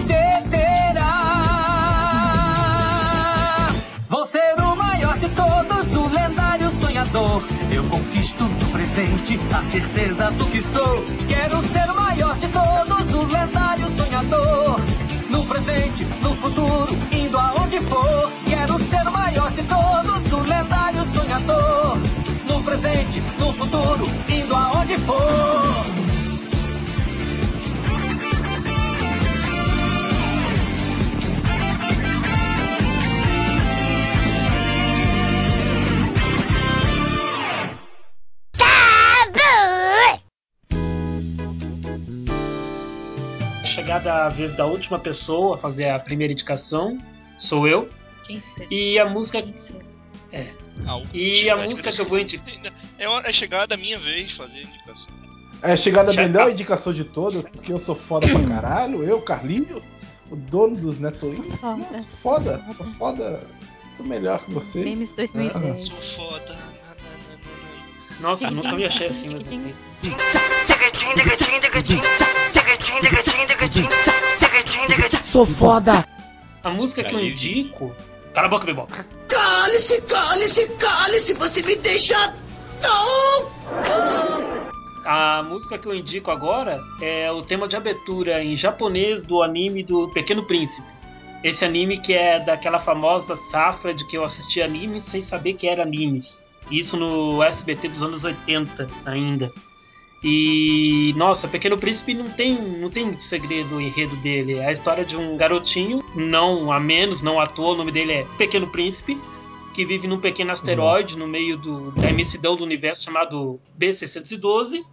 Vou ser o maior de todos, o lendário sonhador. Eu conquisto no presente a certeza do que sou. Quero ser o maior de todos, o lendário sonhador. No presente, no futuro, indo aonde for. Quero ser o maior de todos, o lendário sonhador. No presente, no futuro, indo aonde for. Chegada a vez da última pessoa a fazer a primeira indicação, sou eu. Quem será? E a música. Quem será? Ah, E a música que eu vou indicar. É, é chegada a minha vez de fazer a indicação. É chegada a melhor indicação de todas, porque eu sou foda pra caralho. Eu, Carlinho, o dono dos Netoins. Sou foda, Nossa, sou foda, sou foda. Sou melhor que vocês. Memes 2010. Sou foda. Nossa, nunca me achei assim mesmo. tempo. Sou foda. A música que eu indico. Cala a boca, Bebop. Cale-se, cale-se, cale-se, você me deixa. Não! A música que eu indico agora é o tema de abertura em japonês do anime do Pequeno Príncipe. Esse anime que é daquela famosa safra de que eu assisti animes sem saber que era animes. Isso no SBT dos anos 80 ainda. E nossa, Pequeno Príncipe não tem, não tem muito segredo o enredo dele. É a história de um garotinho, não a menos, não à toa, o nome dele é Pequeno Príncipe, que vive num pequeno asteroide no meio do, da imensidão do universo chamado B612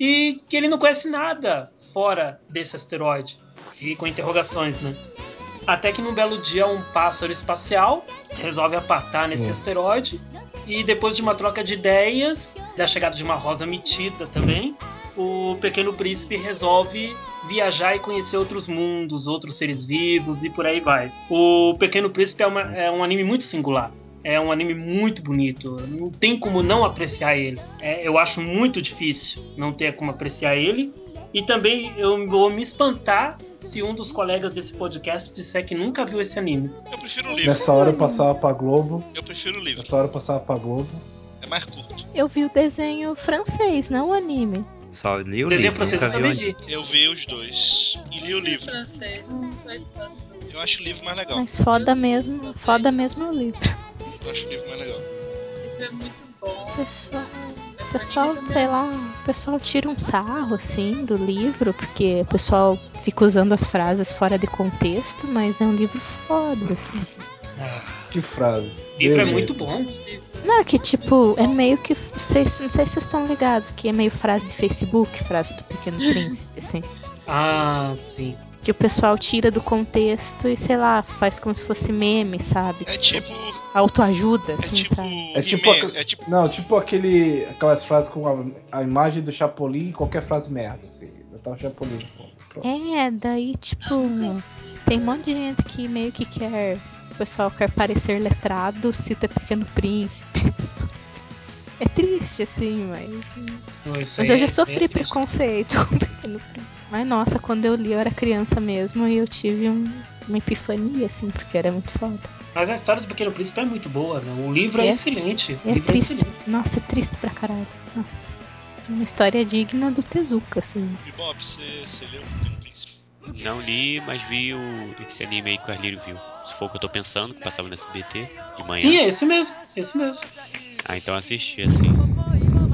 e que ele não conhece nada fora desse asteroide. E com interrogações, né? Até que num belo dia um pássaro espacial resolve apatar nesse Hum. asteroide e depois de uma troca de ideias, da chegada de uma rosa metida também, o pequeno príncipe resolve viajar e conhecer outros mundos, outros seres vivos e por aí vai. O Pequeno Príncipe é, uma- é um anime muito singular. É um anime muito bonito. Não tem como não apreciar ele. É, eu acho muito difícil não ter como apreciar ele. E também eu vou me espantar se um dos colegas desse podcast disser que nunca viu esse anime. Eu prefiro o livro. Nessa hora eu passava pra Globo. Eu prefiro o livro. Nessa hora eu passava pra Globo. É mais curto. Eu vi o desenho francês, não o anime. Só li o Desenho livro, francês eu vi o também anime. vi. Eu vi os dois. E li o livro. francês. Eu acho o livro mais legal. Mas foda mesmo, foda mesmo é o livro. Eu acho o livro mais legal. É muito bom. Pessoal, pessoal, sei lá, o pessoal tira um sarro assim do livro, porque o pessoal fica usando as frases fora de contexto, mas é um livro foda, assim. Que frase. O livro é muito bom. Não, que tipo, é meio que. Vocês, não sei se vocês estão ligados, que é meio frase de Facebook, frase do Pequeno Príncipe, assim. Ah, sim. Que o pessoal tira do contexto e, sei lá, faz como se fosse meme, sabe? É tipo. Autoajuda, É assim, tipo. sabe? É tipo, é tipo. Não, tipo aquele. Aquelas frases com a, a imagem do Chapolin e qualquer frase merda, assim. Eu tava Chapolin. Pronto. É, daí, tipo, tem um monte de gente que meio que quer. O pessoal quer parecer letrado, cita Pequeno Príncipe. sabe? É triste, assim, mas. Não, Mas eu já é- sofri é preconceito com Pequeno Príncipe. Mas nossa, quando eu li eu era criança mesmo e eu tive um- uma epifania, assim, porque era muito foda. Mas a história do Pequeno Príncipe é muito boa, né? O livro é, É. excelente. E é livro triste. excelente. Nossa, é triste pra caralho. Nossa. É Uma história digna do Tezuka, assim. Bob, você, você leu o Pequeno Príncipe? Não li, mas vi o, esse anime aí que o Carlinho viu. Se for o que eu tô pensando, que passava no SBT de manhã. Sim, é esse mesmo. Esse mesmo. Ah, então assisti, assim.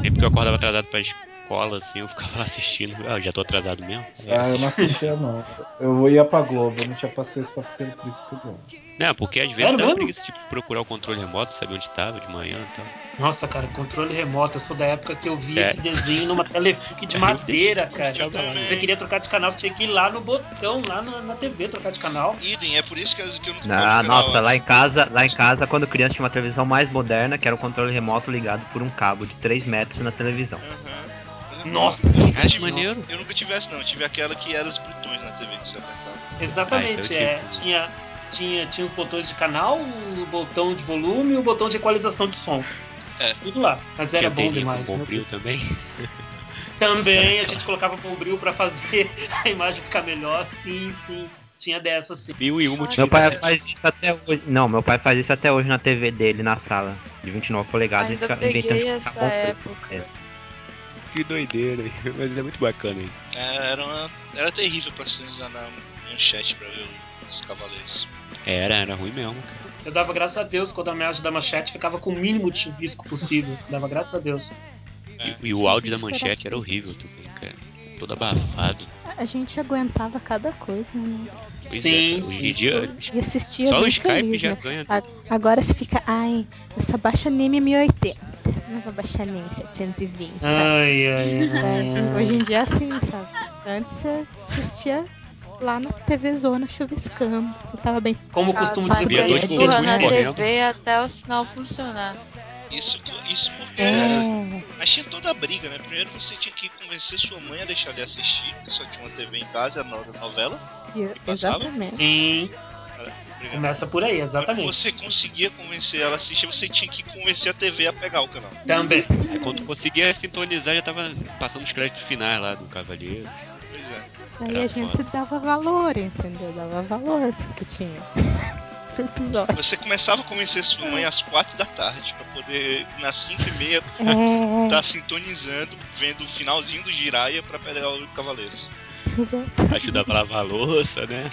Sempre que eu acordava atrasado pra escola, assim, eu ficava lá assistindo. Ah, eu já tô atrasado mesmo. Aí Ah, eu não assisti. assistia, não. Eu ia pra Globo, eu não tinha paciência pra Pequeno Príncipe, não. Não, porque às vezes mesmo? preguiça de procurar o controle remoto, saber onde tava de manhã e tal. Nossa, cara, controle remoto. Eu sou da época que eu vi Sério? esse desenho numa telefone de madeira, cara. Eu. Você queria trocar de canal, você tinha que ir lá no botão, lá na, na TV, trocar de canal. Idem, é por isso que eu eu não Ah, eu nossa, lá em casa, lá em casa, quando criança tinha uma televisão mais moderna, que era um controle remoto ligado por um cabo de 3 metros na televisão. Aham. Nossa, Eu nunca que tive- maneiro. Eu nunca tive essa, não. Eu tive aquela que era os botões na TV que você apertava. Exatamente, Ah, eu é. Tinha, tinha, tinha os botões de canal, o botão de volume e o botão de equalização de som. É. Tudo lá. Mas era bom demais. com Deus. também. Também a gente colocava bombril pra fazer a imagem ficar melhor. Sim, sim. Tinha dessa sim. E Meu pai faz isso até hoje. Não, meu pai faz isso até hoje na TV dele, na sala. De 29 polegadas e Ainda fica peguei inventando. essa época. É. Que doideira, mas é muito bacana isso. É, Era, uma, era terrível pra se usar na manchete pra ver os cavaleiros. Era, era ruim mesmo, cara. Eu dava graças a Deus quando a imagem da manchete ficava com o mínimo de chuvisco possível. Dava graças a Deus. E, e o áudio da manchete era horrível também, cara. Todo abafado. A gente aguentava cada coisa, né? Pois Sim, é, sim. dia. E assistia Só o Skype feliz, já né? ganha. Agora se fica, ai, essa baixa anime 1080. Não vou baixar nem 720, sabe? Ai, ai, É, hoje em dia é assim, sabe? Antes você assistia lá na TV Zona chuviscando. Você tava bem. Como eu costumo dizer pra dois Surra na. TV até o sinal funcionar. Isso, isso porque. É, Mas tinha toda a briga, né? Primeiro você tinha que convencer sua mãe a deixar ele assistir, porque só tinha uma TV em casa, era no- novela. passava? exatamente. Sim, Obrigado. começa por aí, exatamente. Você conseguia convencer ela a assistir, você tinha que convencer a TV a pegar o canal. Também. Aí quando conseguia sintonizar, já tava passando os créditos finais lá do Cavaleiro. Pois é. Aí Era a gente foda. dava valor, entendeu? Dava valor porque tinha. Episódio. Você começava a convencer sua mãe às quatro da tarde, pra poder, nas cinco e meia, É, tá sintonizando, vendo o finalzinho do Jiraya pra pegar o Cavaleiros. exato. Ajudava a lavar a louça, né?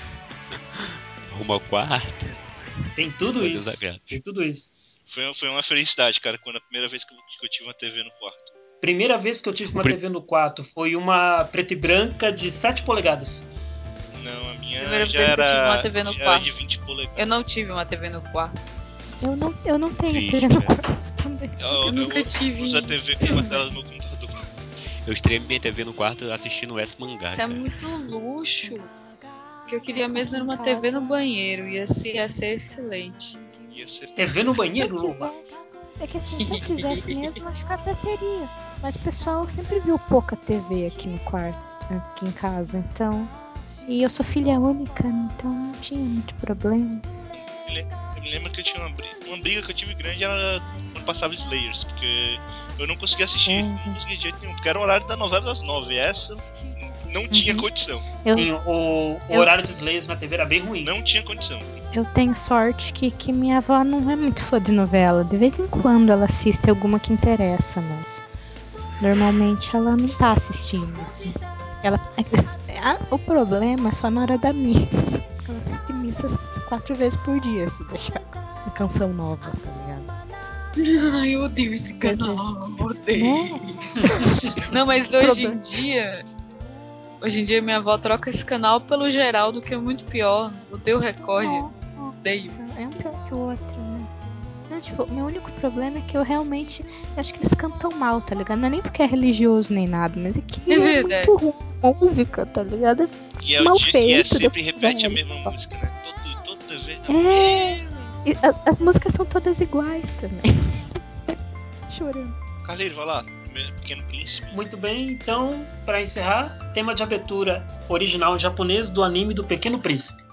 Arrumar o quarto. Tem tudo isso. Tem tudo isso. Foi, foi uma felicidade, cara, quando a primeira vez que eu, que eu tive uma TV no quarto. Primeira vez que eu tive uma TV no quarto foi uma preta e branca de 7 polegadas. Não, a minha Primeira já vez que eu era, tive uma TV no quarto. de 20 polegadas. Eu não tive uma TV no quarto. Eu não, eu não tenho Triste, TV no quarto também. Eu, Eu nunca tive uso a. TV como a tela do meu computador. Eu estreiei minha TV no quarto assistindo o S Mangá. Isso é cara. muito luxo. Que eu queria mesmo era uma Casa. TV no banheiro. Ia ser, ia ser excelente. Ia ser TV no banheiro, Luva? quisesse, é que assim, se eu quisesse mesmo, acho que até teria. Mas o pessoal sempre viu pouca TV aqui no quarto, aqui em casa, então. E eu sou filha única, então não tinha muito problema. Eu me lembro que eu tinha uma briga. Uma briga que eu tive grande era quando passava Slayers, porque eu não conseguia assistir, Uhum. não conseguia de jeito nenhum, porque era o horário da novela das nove. E essa não tinha Uhum. condição. Eu, Sim, o, o Eu- horário de Slayers na TV era bem ruim. Não tinha condição. eu tenho sorte que, que minha avó não é muito fã de novela. De vez em quando ela assiste alguma que interessa, mas normalmente ela não tá assistindo, assim. Ela, é- a- o problema é só na hora da missa. Ela assiste missas quatro vezes por dia, se deixar. Canção nova, tá ligado? Ai, eu odeio esse canal, Odeio. Né? Não, mas hoje Problema. em dia. Hoje em dia minha avó troca esse canal pelo Geraldo, que é muito pior. Odeio o Record. Odeio. Nossa, é um pior que o outro, né? Não, tipo, meu único problema é que eu realmente eu acho que eles cantam mal, tá ligado? Não é nem porque é religioso nem nada, mas é que É é, muito ruim a música, tá ligado? E é, o Mal dia, e é feito, sempre deu- repete a mesma música, né? Todo, toda vez. É. E as, as músicas são todas iguais também. Chorando. Carleiro, vai lá. Pequeno Príncipe. Muito bem, então, para encerrar, tema de abertura original em japonês do anime do Pequeno Príncipe.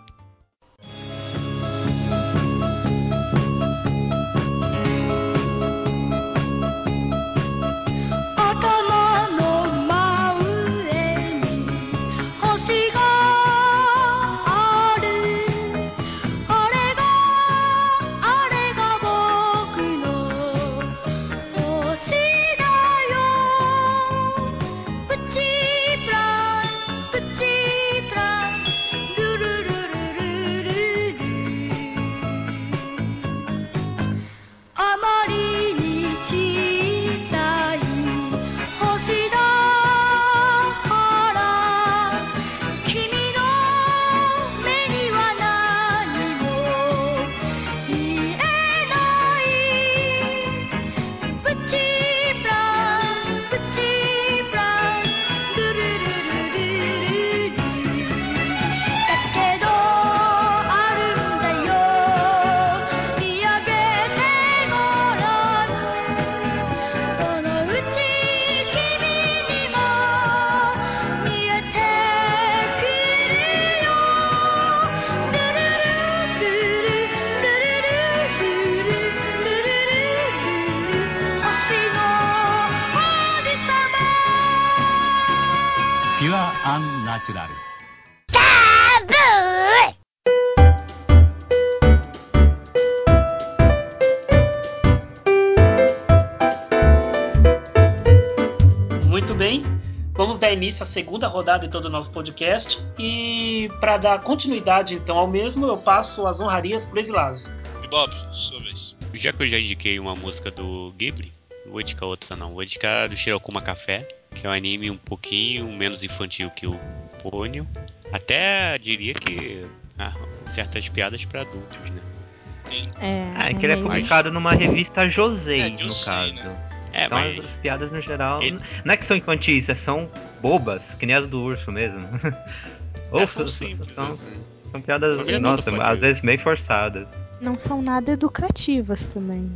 Início à segunda rodada de todo o nosso podcast. E para dar continuidade então ao mesmo, eu passo as honrarias pro Evilásio. E Bob, sua vez. Já que eu já indiquei uma música do Ghibli, Não vou indicar outra não. Vou indicar a do Shirokuma Café, que é um anime um pouquinho menos infantil que o Ponyo. Até diria que ah, certas piadas pra adultos, né? É, Ah, é que ele é publicado numa revista Josei, É, no caso. né? É, então mas as piadas no geral. Ele- Não é que são infantis, é- são bobas, que nem as do urso mesmo. Ou é, são são, simples. são, assim. são piadas, é nossa, às vezes meio forçadas. Não são nada educativas também.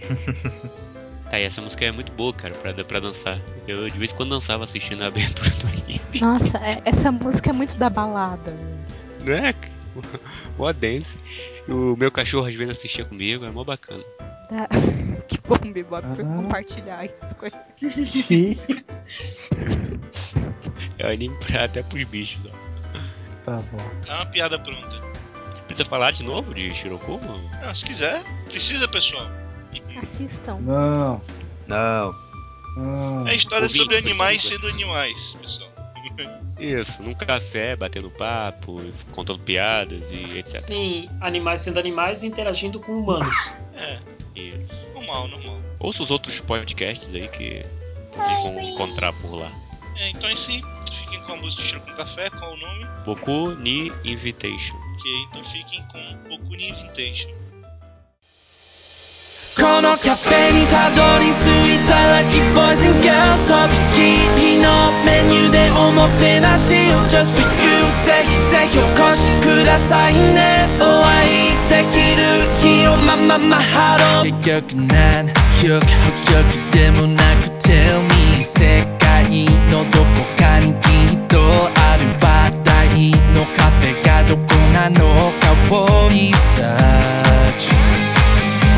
Tá, e essa música é muito boa, cara, pra, pra dançar. Eu de vez em quando dançava assistindo a abertura do anime. Nossa, é- essa música é muito da balada. Né? Mó dance. O meu cachorro às vezes assistia comigo, é mó bacana. Da... que bom, Bebop, por Ah. compartilhar isso com ele. Sim. É anime pra, até pros bichos, ó. Tá bom. É uma piada pronta. Precisa falar de novo de Shirokuma? Não, se quiser, precisa, pessoal. Assistam. Não. Não. não. É história Ouvinte, sobre animais sendo animais, pessoal. Isso, num café, batendo papo, contando piadas e etc. Sim, animais sendo animais e interagindo com humanos. É, isso. Normal, normal. Ouça os outros podcasts aí que vocês vão encontrar por lá. É, então é isso aí. Fiquem com a música de Cheiro com Café, qual o nome? Boku Ni Invitation. Ok, então fiquem com Boku Ni Invitation. このカフェにたどり着いたらき boys and girls とびきりのメニューでおもてなしを just for you ぜひぜひお越しくださいねお会いまままハロー。結局何曲補曲でもなく Tell me 世界のどこかにきっとある話題のカフェがどこなのかを Research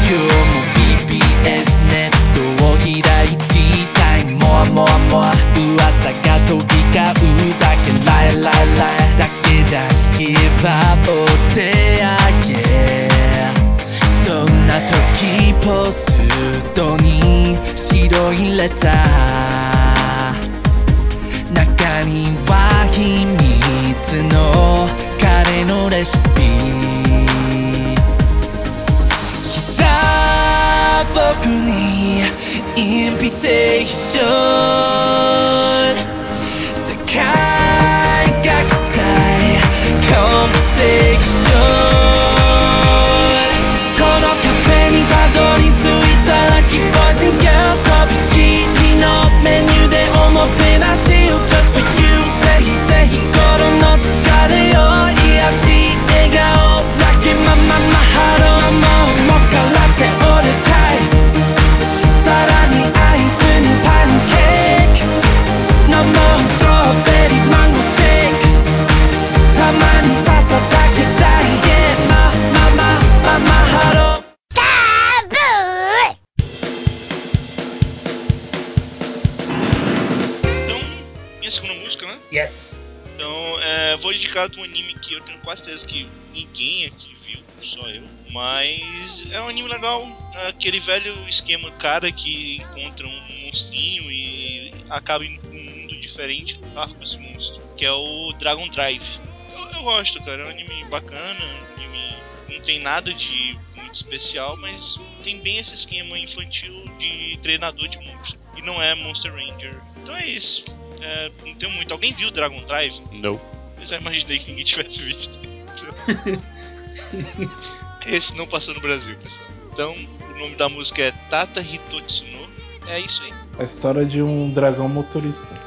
今日も BBS ネットを開いていたい。モアモアモア噂が飛び交うだけ。ライライライだけじゃ。ギブポストに白いレター。中には秘密のカレーのレシピ。来た僕にインビテーション。世界ー indicar um anime que eu tenho quase certeza que ninguém aqui viu, só eu. Mas é um anime legal, aquele velho esquema cara que encontra um monstrinho e acaba indo pra um mundo diferente lutar com esse monstro, que é o Dragon Drive. Eu, eu gosto, cara, é um anime bacana, um anime não tem nada de muito especial, mas tem bem esse esquema infantil de treinador de monstro. E não é Monster Ranger. Então é isso. É, não tem muito. Alguém viu Dragon Drive? Não. Eu já imaginei que ninguém tivesse visto. Esse não passou no Brasil, pessoal. Então, o nome da música é Tata Hitotsuno. É isso aí. A história de um dragão motorista.「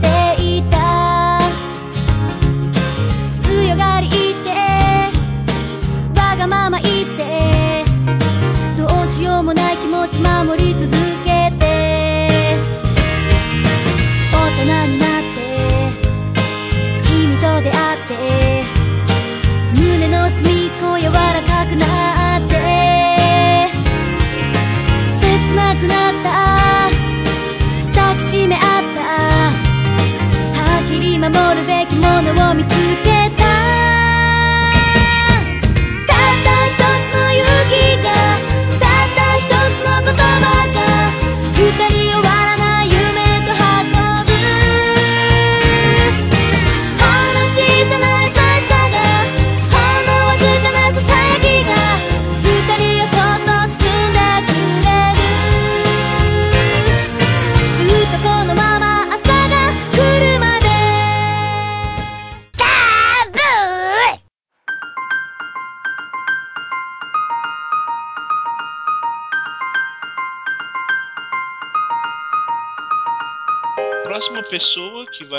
てき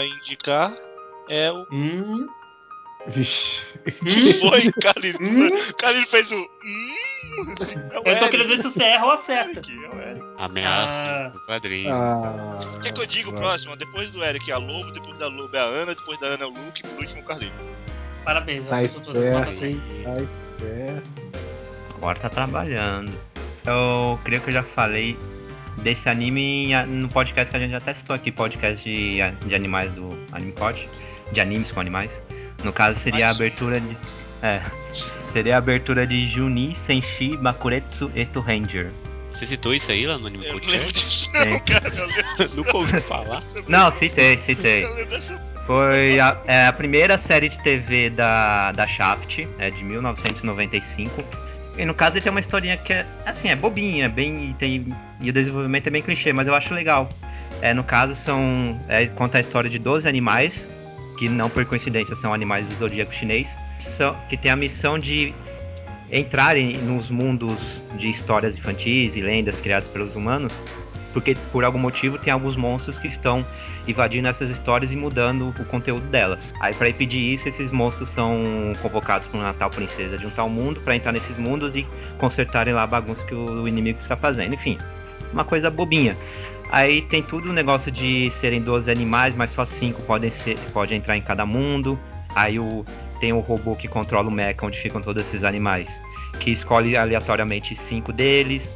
indicar é o. Hum, Vixe. Que foi, Calil? Calil fez o. Hum, é o eu tô Eric. querendo ver se você erra ou acerta. Aqui, é o Eric. Ameaça do quadrinho. Ah, Quer que eu diga o próximo? Depois do Eric é a Lobo, depois da Lobo é a Ana, depois da Ana é o Luke e por último o Carlinhos. Parabéns, Tá acertou todas. Nota certo. 100. Ai, é. Agora tá trabalhando. Eu creio que eu já falei desse anime no podcast que a gente já testou aqui, podcast de, de animais do Anime Pod, de animes com animais. No caso seria a abertura de. É. Seria a abertura de Juni Senshi Bakuretsu Eto Ranger. Você citou isso aí lá no Anime Eu não lembro disso, É. não, cara. Eu lembro, Nunca ouvi falar. Não, citei, citei. eu. Foi a, é a primeira série de TV da, da Shaft, é de 1995. E no caso ele tem uma historinha que é, assim, é bobinha, bem, e tem, e o desenvolvimento é bem clichê, mas eu acho legal. É, no caso são, é, conta a história de 12 animais, que não por coincidência são animais do zodíaco chinês, são, que tem a missão de entrarem nos mundos de histórias infantis e lendas criadas pelos humanos, porque por algum motivo tem alguns monstros que estão invadindo essas histórias e mudando o conteúdo delas. Aí para impedir isso, esses monstros são convocados para uma tal princesa de um tal mundo para entrar nesses mundos e consertarem lá a bagunça que o inimigo está fazendo. Enfim, uma coisa bobinha. Aí tem tudo o negócio de serem 12 animais, mas só 5 podem ser, pode entrar em cada mundo. Aí o, tem o robô que controla o mecha onde ficam todos esses animais, que escolhe aleatoriamente cinco deles.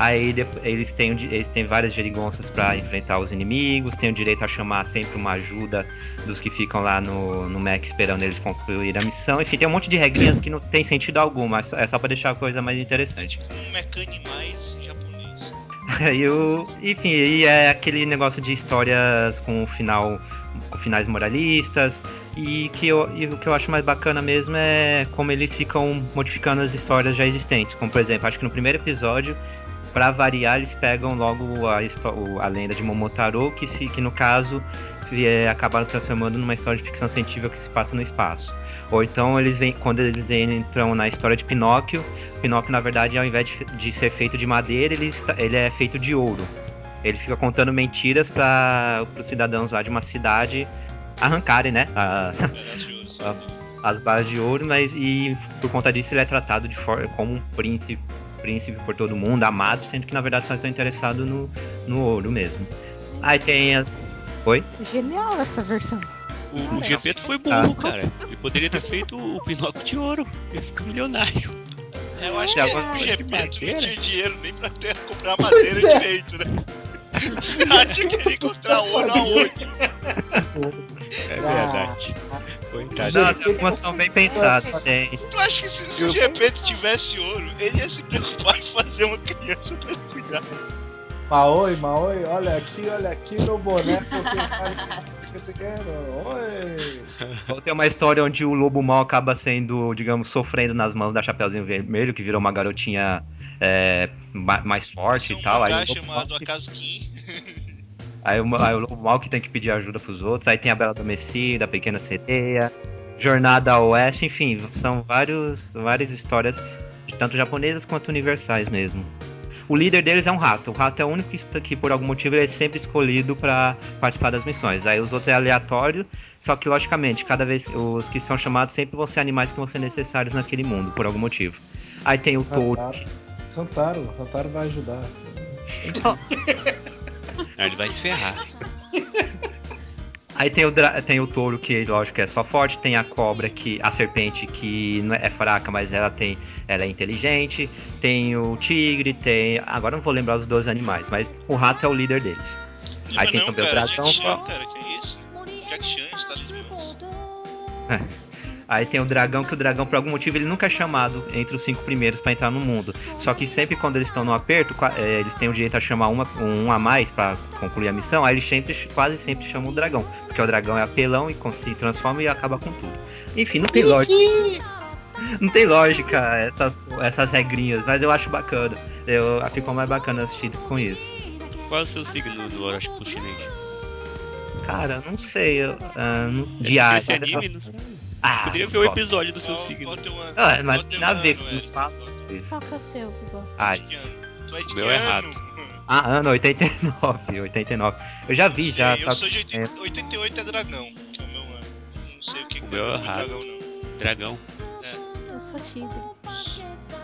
Aí eles têm, eles têm várias geringonças para enfrentar os inimigos, têm o direito a chamar sempre uma ajuda dos que ficam lá no, no mech esperando eles concluir a missão. Enfim, tem um monte de regrinhas que não tem sentido algum, mas é só para deixar a coisa mais interessante. Um mecanimais japonês. Aí o, enfim, e é aquele negócio de histórias com final com finais moralistas e que eu, e o que eu acho mais bacana mesmo é como eles ficam modificando as histórias já existentes. Como por exemplo, acho que no primeiro episódio, pra variar, eles pegam logo a, a lenda de Momotaro, que se que no caso é, acabaram transformando numa história de ficção científica que se passa no espaço. Ou então eles vêm, quando eles entram na história de Pinóquio, Pinóquio, na verdade, ao invés de, de ser feito de madeira, ele, está- ele é feito de ouro. Ele fica contando mentiras para os cidadãos lá de uma cidade arrancarem, né? a- as barras de ouro, mas e por conta disso ele é tratado de como um príncipe, príncipe por todo mundo, amado, sendo que na verdade só está interessado no, no ouro mesmo. Aí tem a... Oi? Genial essa versão. O, o Gepeto foi burro, cara. Ele poderia ter feito o Pinóquio de ouro. Ele fica milionário. É, eu acho que Já o Gepeto não tinha dinheiro nem pra ter, comprar madeira Pois é. direito, né? Você acha que ele ia encontrar ouro aonde? É Ah. verdade. Coitado. Não, tem algumas são bem pensadas. Tem, Tu acha que se, se o Gepeto tivesse ouro, ele ia se preocupar em fazer uma criança ele cuidar? Maoi, Maoi, olha aqui, olha aqui meu boneco que vale que dinheiro. Oi! Ou tem uma história onde o lobo mal acaba sendo, digamos, sofrendo nas mãos da Chapeuzinho Vermelho, que virou uma garotinha é, ma- mais forte e um tal. Aí o, mangá lobo chamado Acaso Kim. Aí, o, aí o lobo mal que tem que pedir ajuda pros outros. Aí tem a Bela Adormecida, a Pequena Sereia, Jornada ao Oeste, enfim, são vários, várias histórias, tanto japonesas quanto universais mesmo. O líder deles é um rato. O rato é o único que, está- que por algum motivo, ele é sempre escolhido para participar das missões. Aí os outros é aleatório, só que logicamente, cada vez os que são chamados sempre vão ser animais que vão ser necessários naquele mundo, por algum motivo. Aí tem o touro. Rantaro. Rantaro, Rantaro vai ajudar. Ah, Ele vai se ferrar. Aí tem o, dra- tem o touro que, lógico, é só forte, tem a cobra que. a serpente que não é é fraca, mas ela tem. ela é inteligente, tem o tigre, tem. Agora não vou lembrar os 12 animais, mas o rato é o líder deles. Aí tem não, também o cara, dragão. Jack Chan, cara, que isso? Jack Chan, está lisboa. Aí tem o dragão, que o dragão, por algum motivo, ele nunca é chamado entre os cinco primeiros pra entrar no mundo. Só que sempre quando eles estão no aperto, é, eles têm o direito a chamar uma, um a mais pra concluir a missão, aí eles sempre, quase sempre chamam o dragão. Porque o dragão é apelão e se transforma e acaba com tudo. Enfim, não tem lógica. Não tem lógica essas, essas regrinhas, mas eu acho bacana. Eu, ficou mais bacana assistir com isso. Qual é o seu signo no horóscopo chinês? Cara, não sei. Eu, ah, não, É diário. Esse anime, não sei. Ah, Poderia ver o episódio do seu Qual- signo. qual teu ano? Ah, mas não tem nada a ver com fato isso. Qual que é o seu, Gugu? Ano? Tu é de O meu é rato. ah, ano 89, 89. Eu já vi, Sei, já. eu só- sou de é, 80, 88 é dragão, que é o meu ano. Não sei o que, O que meu é rato. dragão, não. Dragão. Eu sou tigre.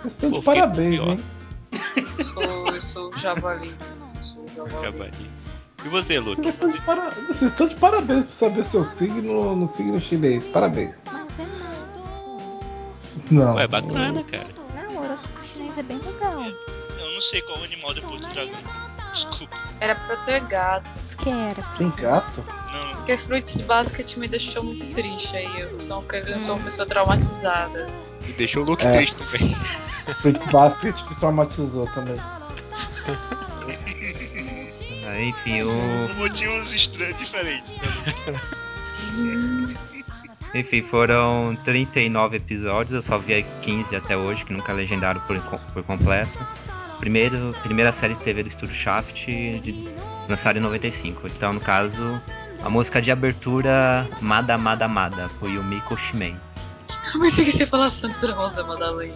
Vocês estão de fiquei parabéns, hein? Eu sou, eu sou o javali. Eu sou o javali. Javali. E você, Luke? Vocês estão de, para... Vocês estão de parabéns por saber seu signo no signo chinês. Parabéns. Mas é. Não. Ué, bacana, cara. Não, o horóscopo chinês é bem legal. Eu não sei qual animal depois do dragão. Desculpa. Era pra ter gato. Que era? Tem gato? Não, Porque Fruits Basket me deixou muito triste. Aí eu sou, eu sou uma pessoa traumatizada. E deixou o Luke É. triste também. Fruits Basket me traumatizou também. ah, enfim, o. por motivos estranhos, diferentes. Né? Enfim, foram 39 episódios, eu só vi 15 até hoje, que nunca legendaram por, por completo. Primeiro, primeira série de TV do estúdio Shaft, de, lançada em 95. Então, no caso, a música de abertura Mada Mada Mada, foi o Miko Shimen. Eu pensei que você ia falar Sandra Rosa Madalena.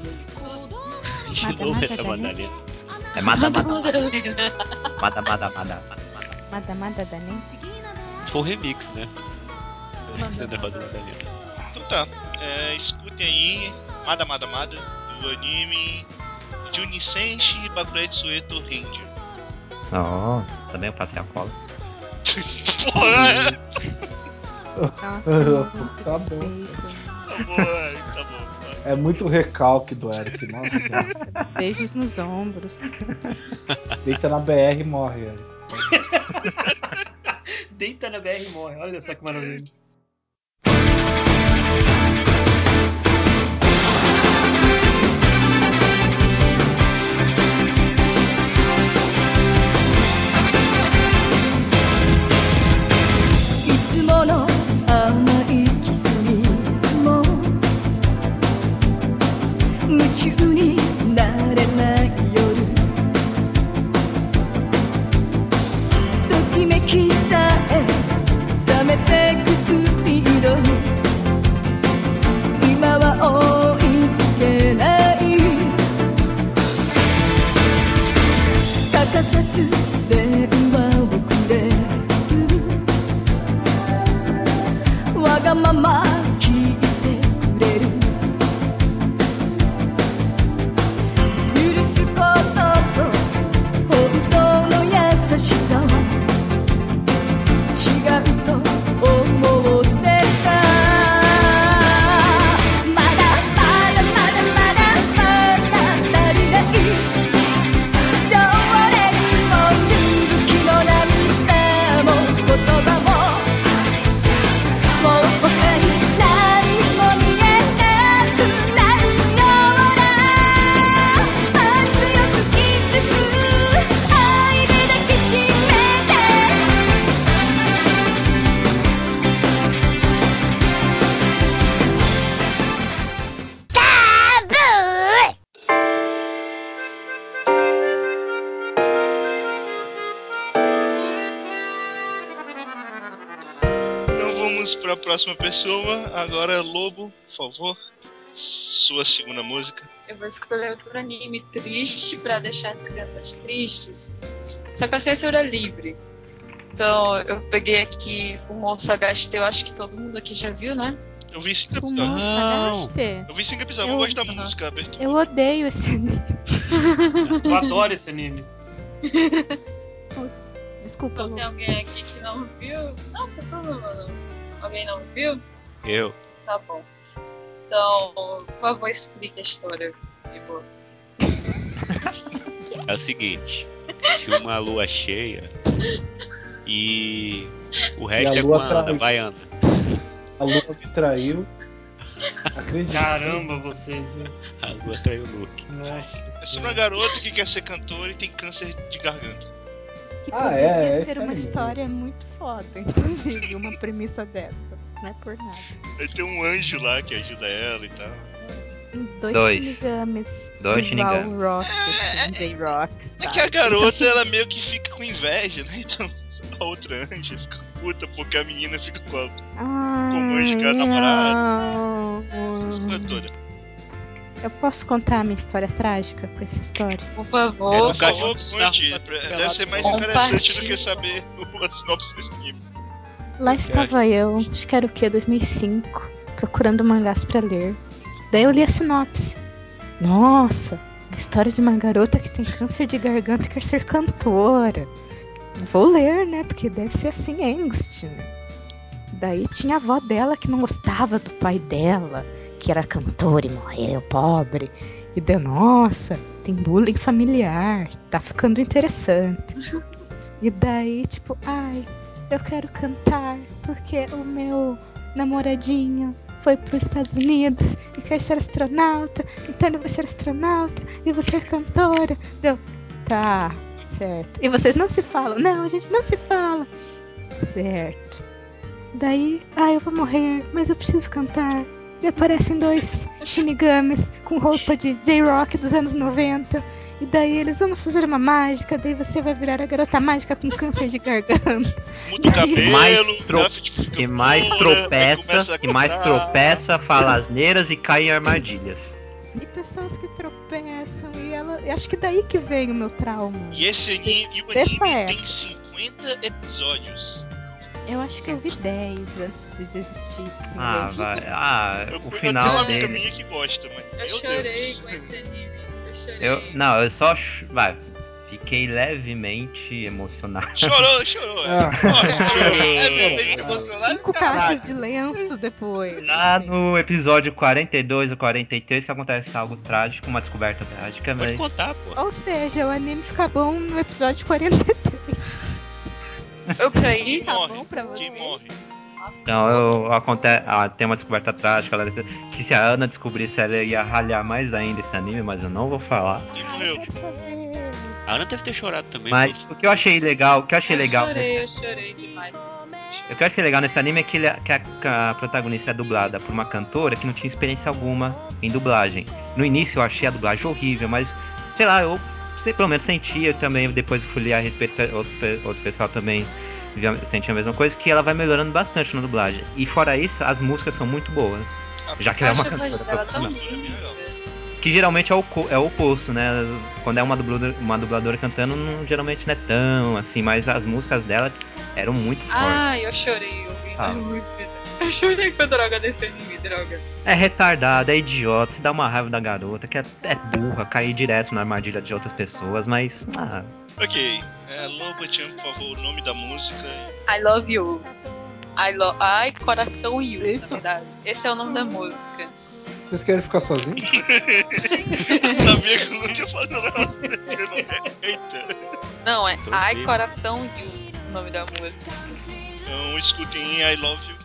De novo essa. Madalena. É Mada Mada Madalena. Mada Mada Mada. Mada Mada Dani. Se for remix, né? Rosa Madalena. Então tá. É, escutem aí. Mada Mada Mada. Do anime. Junisenshi Bakuretsu Sueto Ranger. Ó, também eu passei a cola. Porra! Nossa, muito Tá bom. Tá bom, Eric, tá bom. É muito recalque do Eric, nossa. Beijos nos ombros. Deita na BR e morre, Eric. Deita na BR e morre, olha só que maravilha. It's 夢中になれない夜」「ときめきさえ冷めてくスピードに」「今は追いつけない」「欠かさず電話をくれる」わがまま próxima pessoa. Agora, Lobo, por favor. Sua segunda música. Eu vou escolher outro anime triste pra deixar as crianças tristes. Só que a censura é livre. Então eu peguei aqui Fumou Sagasti, eu acho que todo mundo aqui já viu, né? Eu vi cinco Fumou episódios. Sagaste? Eu vi cinco episódios, eu, Eu- gosto da música, abertura. Eu odeio esse anime. Eu adoro esse anime. Putz, Desculpa, Então, tem alguém aqui que não viu? Não, não tem problema não. Alguém não viu? Eu. Tá bom. Então, por favor, explique a história. Tipo, É o seguinte. Tinha uma lua cheia. E o resto E a é com a Ana traiu. Baiana. A lua me traiu. Acredito. Caramba, vocês, viu? A lua traiu o Luke. Nossa É sobre uma garota que quer ser cantora e tem câncer de garganta. Que Ah, poderia é, é ser uma mesmo. história muito foda, inclusive, uma premissa dessa. Não é por nada. Aí tem um anjo lá que ajuda ela e tal. Dois, Dois. Shinigamis. Dois Shinigamis. rock, assim, J-Rocks. É tá? que a garota, ela meio que fica com inveja, né? Então a outra anja fica puta porque a menina fica com a Ai, com o anjo que é namorado. não. cantora. Eu posso contar a minha história trágica com essa história? Por favor. no Por favor, conte. Deve ser mais interessante do que saber o sinopse desse livro. Lá estava eu, acho que era o que, 2005, procurando mangás pra ler. Daí eu li a sinopse. Nossa, a história de uma garota que tem câncer de garganta e quer ser cantora. Vou ler, né? Porque deve ser assim, angst. Né? Daí tinha a avó dela que não gostava do pai dela, que era cantor e morreu pobre. E deu, nossa, tem bullying familiar, tá ficando interessante. E daí, tipo, ai, eu quero cantar porque o meu namoradinho foi para os Estados Unidos e quer ser astronauta, então ele vai ser astronauta e vou ser cantora. Deu, tá, certo. E vocês não se falam? Não, a gente não se fala. Certo. Daí, ah, eu vou morrer, mas eu preciso cantar. E aparecem dois Shinigamis com roupa de J-Rock dos anos 90. E daí eles, vamos fazer uma mágica, daí você vai virar a garota mágica com câncer de garganta. Muda o Que cabelo, mais, tro- que mais aí tropeça, que mais tropeça, fala asneiras e cai em armadilhas. E pessoas que tropeçam, e ela. eu Acho que daí que vem o meu trauma. E esse anime, e o anime época. tem 50 episódios. Eu acho que eu vi 10 antes de desistir. assim, Ah, vai. Ah, Eu, o eu tenho final uma amiga dele. minha que gosta, mas. Eu meu chorei Deus. com esse anime. Eu chorei. Eu, não, eu só. ch- Vai. Fiquei levemente emocionado. Chorou, chorou. Ah. É. Cinco caixas de lenço depois. Lá assim. no episódio 42 ou 43 que acontece algo trágico, uma descoberta trágica, Pode mas. contar, pô. Ou seja, o anime fica bom no episódio 43. Ok. Tá morre? bom pra Quem vocês? morre? Então, eu, aconte, ah, tem uma descoberta trágica dentro, que se a Ana descobrisse, ela ia ralhar mais ainda esse anime, mas eu não vou falar. Quem eu morreu? A Ana deve ter chorado também. Mas o que eu achei legal, o que eu achei Eu legal. chorei, eu chorei demais. O que eu achei legal nesse anime é que, ele, que a, a protagonista é dublada por uma cantora que não tinha experiência alguma em dublagem. No início eu achei a dublagem horrível, mas sei lá, eu sei, pelo menos sentia também, depois eu fui ler a respeito, outro, outro pessoal também sentia a mesma coisa, que ela vai melhorando bastante na dublagem. E fora isso, as músicas são muito boas. Já que ela é uma cantora linda. Que geralmente é o, é o oposto, né? Quando é uma dubladora, uma dubladora cantando, não- geralmente não é tão assim, mas as músicas dela eram muito fortes. Ah, eu chorei ouvindo Ah. a música. Eu chorei com a droga desse anime, droga. É retardada, é idiota, se dá uma raiva da garota, que é, é burra, cair direto na armadilha de outras pessoas, mas. Ah, Ok. É, Loba, Chan, por favor, o nome da música. I love you. I lo Ai, coração you, Eita. na verdade. Esse é o nome da música. Vocês querem ficar sozinhos? Sabia que eu não ia fazer nada. Eita. Não, é Tô Ai, coração you, o nome da música. Então escutem I Love You.「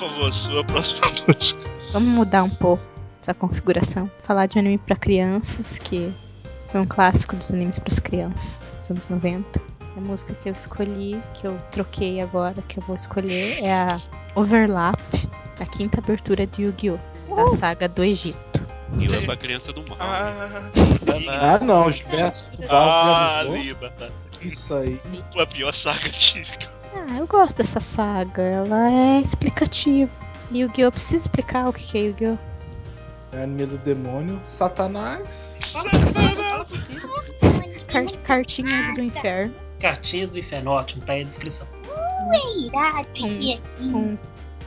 favor, sua próxima música. Vamos mudar um pouco essa configuração. Falar de anime pra crianças, que foi um clássico dos animes pras crianças, dos anos 90. A música que eu escolhi, que eu troquei agora, que eu vou escolher, é a Overlap, a quinta abertura de Yu-Gi-Oh! da saga do Egito. E eu pra criança do mal. Ah, Ah, não, Gilberto. Ah, Liba. Isso aí. A pior saga de. Ah, eu gosto dessa saga, ela é explicativa. Yu-Gi-Oh! Precisa explicar o que é Yu-Gi-Oh! É anime do demônio. Satanás. Car- cartinhas do inferno. Cartinhas do Inferno, ótimo, tá aí a descrição. Irado esse aqui. com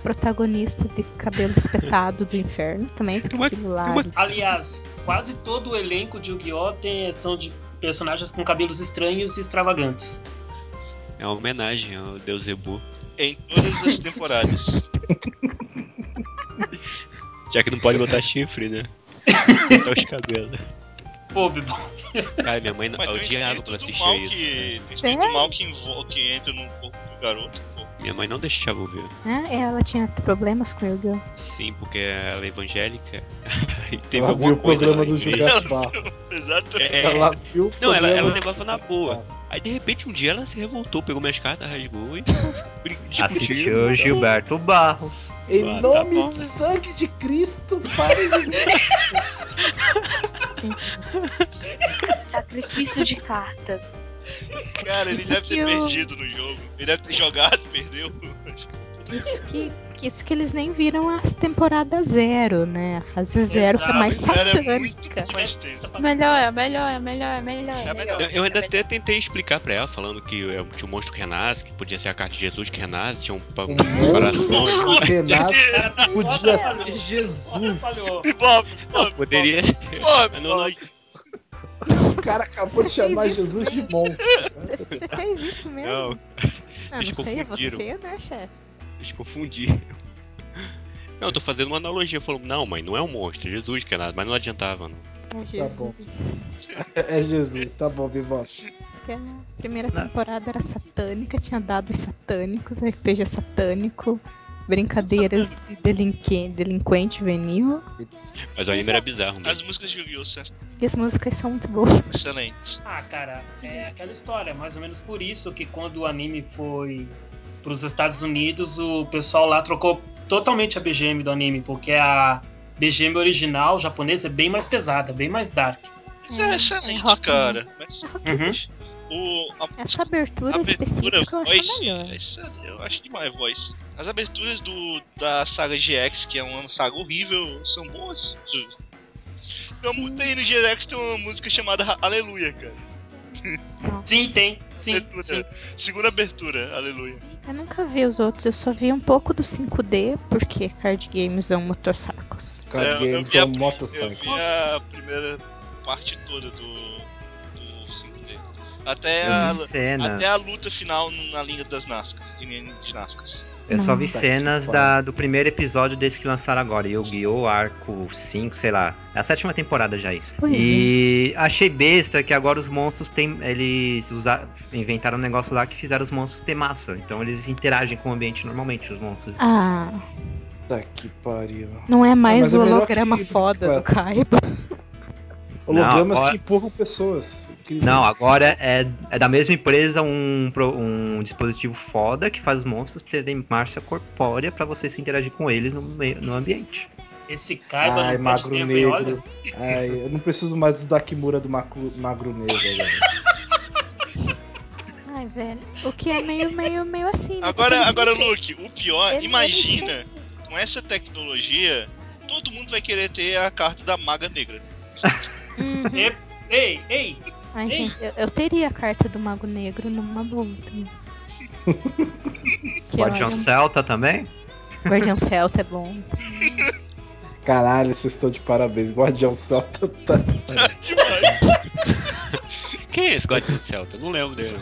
protagonista de cabelo espetado do inferno também, porque aquele lá. Aliás, quase todo o elenco de Yu-Gi-Oh! tem são de personagens com cabelos estranhos e extravagantes. É uma homenagem ao Deus Zebu. Em todas as temporadas. Já que não pode botar chifre, né? Até os cabelos. Pô, Bibo. Cara, minha mãe Mas tem um odiava do assistia mal isso. que. Tem Sério? espírito mal que, invo- que entra no corpo do garoto. pô. Minha mãe não deixava eu ver. Ah, ela tinha problemas com Yu-Gi-Oh! Sim, porque ela é evangélica. Aí teve Ela alguma viu o lá do. Gilberto Barros. Exatamente. É, Ela viu o Não, ela, ela levava na boa. Aí de repente um dia ela se revoltou, pegou minhas cartas, rasgou e Assistiu discutiu. Gilberto Barros. Em Ah, tá nome bom, de né? sangue de Cristo, pare de Sacrifício de cartas. Cara, ele Isso deve ter eu- perdido no jogo. Ele deve ter jogado, perdeu. Isso que isso que eles nem viram a temporada zero, né? A fase zero que é mais Exato, satânica. muito mais. Melhor, é melhor, é melhor, é melhor. É É melhor. melhor. Eu, eu ainda É melhor. até tentei explicar pra ela, falando que é, tinha um monstro que renasce, que podia ser a carta de Jesus que renasce, tinha um, pa- Um coração. monstro que renasce podia ser Jesus. Falhou. Bob, Não, poderia Bob, ser. Bob. O cara acabou Você de chamar Jesus de mesmo? monstro. Você, você fez isso mesmo? Não, ah, não sei, é você, né, chefe? Eles confundiram. Não, eu tô fazendo uma analogia, falando, não, mãe, não é um monstro, é Jesus que é nada, mas não adiantava, não. É Jesus. bom. É Jesus, tá bom. Diz que a primeira temporada era satânica, tinha dados satânicos, RPG satânico, brincadeiras de delinque, delinquente juvenil. Mas o anime era bizarro As mesmo. músicas de Yu-Gi-Oh! E as músicas são muito boas. excelentes. Ah, cara, é aquela história, mais ou menos por isso que quando o anime foi pros Estados Unidos, o pessoal lá trocou totalmente a BGM do anime, porque a BGM original japonesa é bem mais pesada, bem mais dark. Mas é excelente, rock, cara. Mas Uhum. o, a, Essa abertura, a abertura específica eu acho voice, melhor. é excelente, eu acho demais voice. As aberturas do, da saga GX, que é uma saga horrível, são boas. Tem no GX tem uma música chamada Aleluia, cara. Sim, tem. Sim, Abertura. sim. Segunda abertura, Aleluia. Eu nunca vi os outros, eu só vi um pouco do 5D, porque card games são motorsacos. Card É, Games a- ou Eu vi a primeira parte toda do, do 5D. Até a, até a luta final na linha das Nascar. Linha de Nascar. Eu só vi cenas da, do primeiro episódio desse que lançaram agora, Yu-Gi-Oh! Arco 5, sei lá. É a sétima temporada já isso. Pois e achei besta que agora os monstros têm. Eles usa, inventaram um negócio lá que fizeram os monstros ter massa. Então eles interagem com o ambiente normalmente, os monstros. Ah, Tá que pariu. não é mais mas é o holograma que foda do. Kaiba. Hologramas agora- que empurram pessoas. Incrível. Não, agora é, é da mesma empresa um, um dispositivo foda que faz os monstros terem massa corpórea pra você se interagir com eles no, meio- no ambiente. Esse Kaiba Ai, não magro tempo, hein? Olha. negro. Ai, eu não preciso mais do Dakimura do Macu- Magro Negro. Agora. Ai, velho. O que é meio, meio, meio assim, né? Agora, agora Luke, o pior, Ele- imagina, com essa tecnologia, todo mundo vai querer ter a carta da Maga Negra. Uhum. E- Ei, ei, Ai, gente, eu, eu teria a carta do Mago Negro numa boa também. que Guardião olha, Celta também? Guardião Celta é bom. Caralho, vocês estão de parabéns. Guardião Celta tá. Quem é esse Guardião Celta? Eu não lembro dele.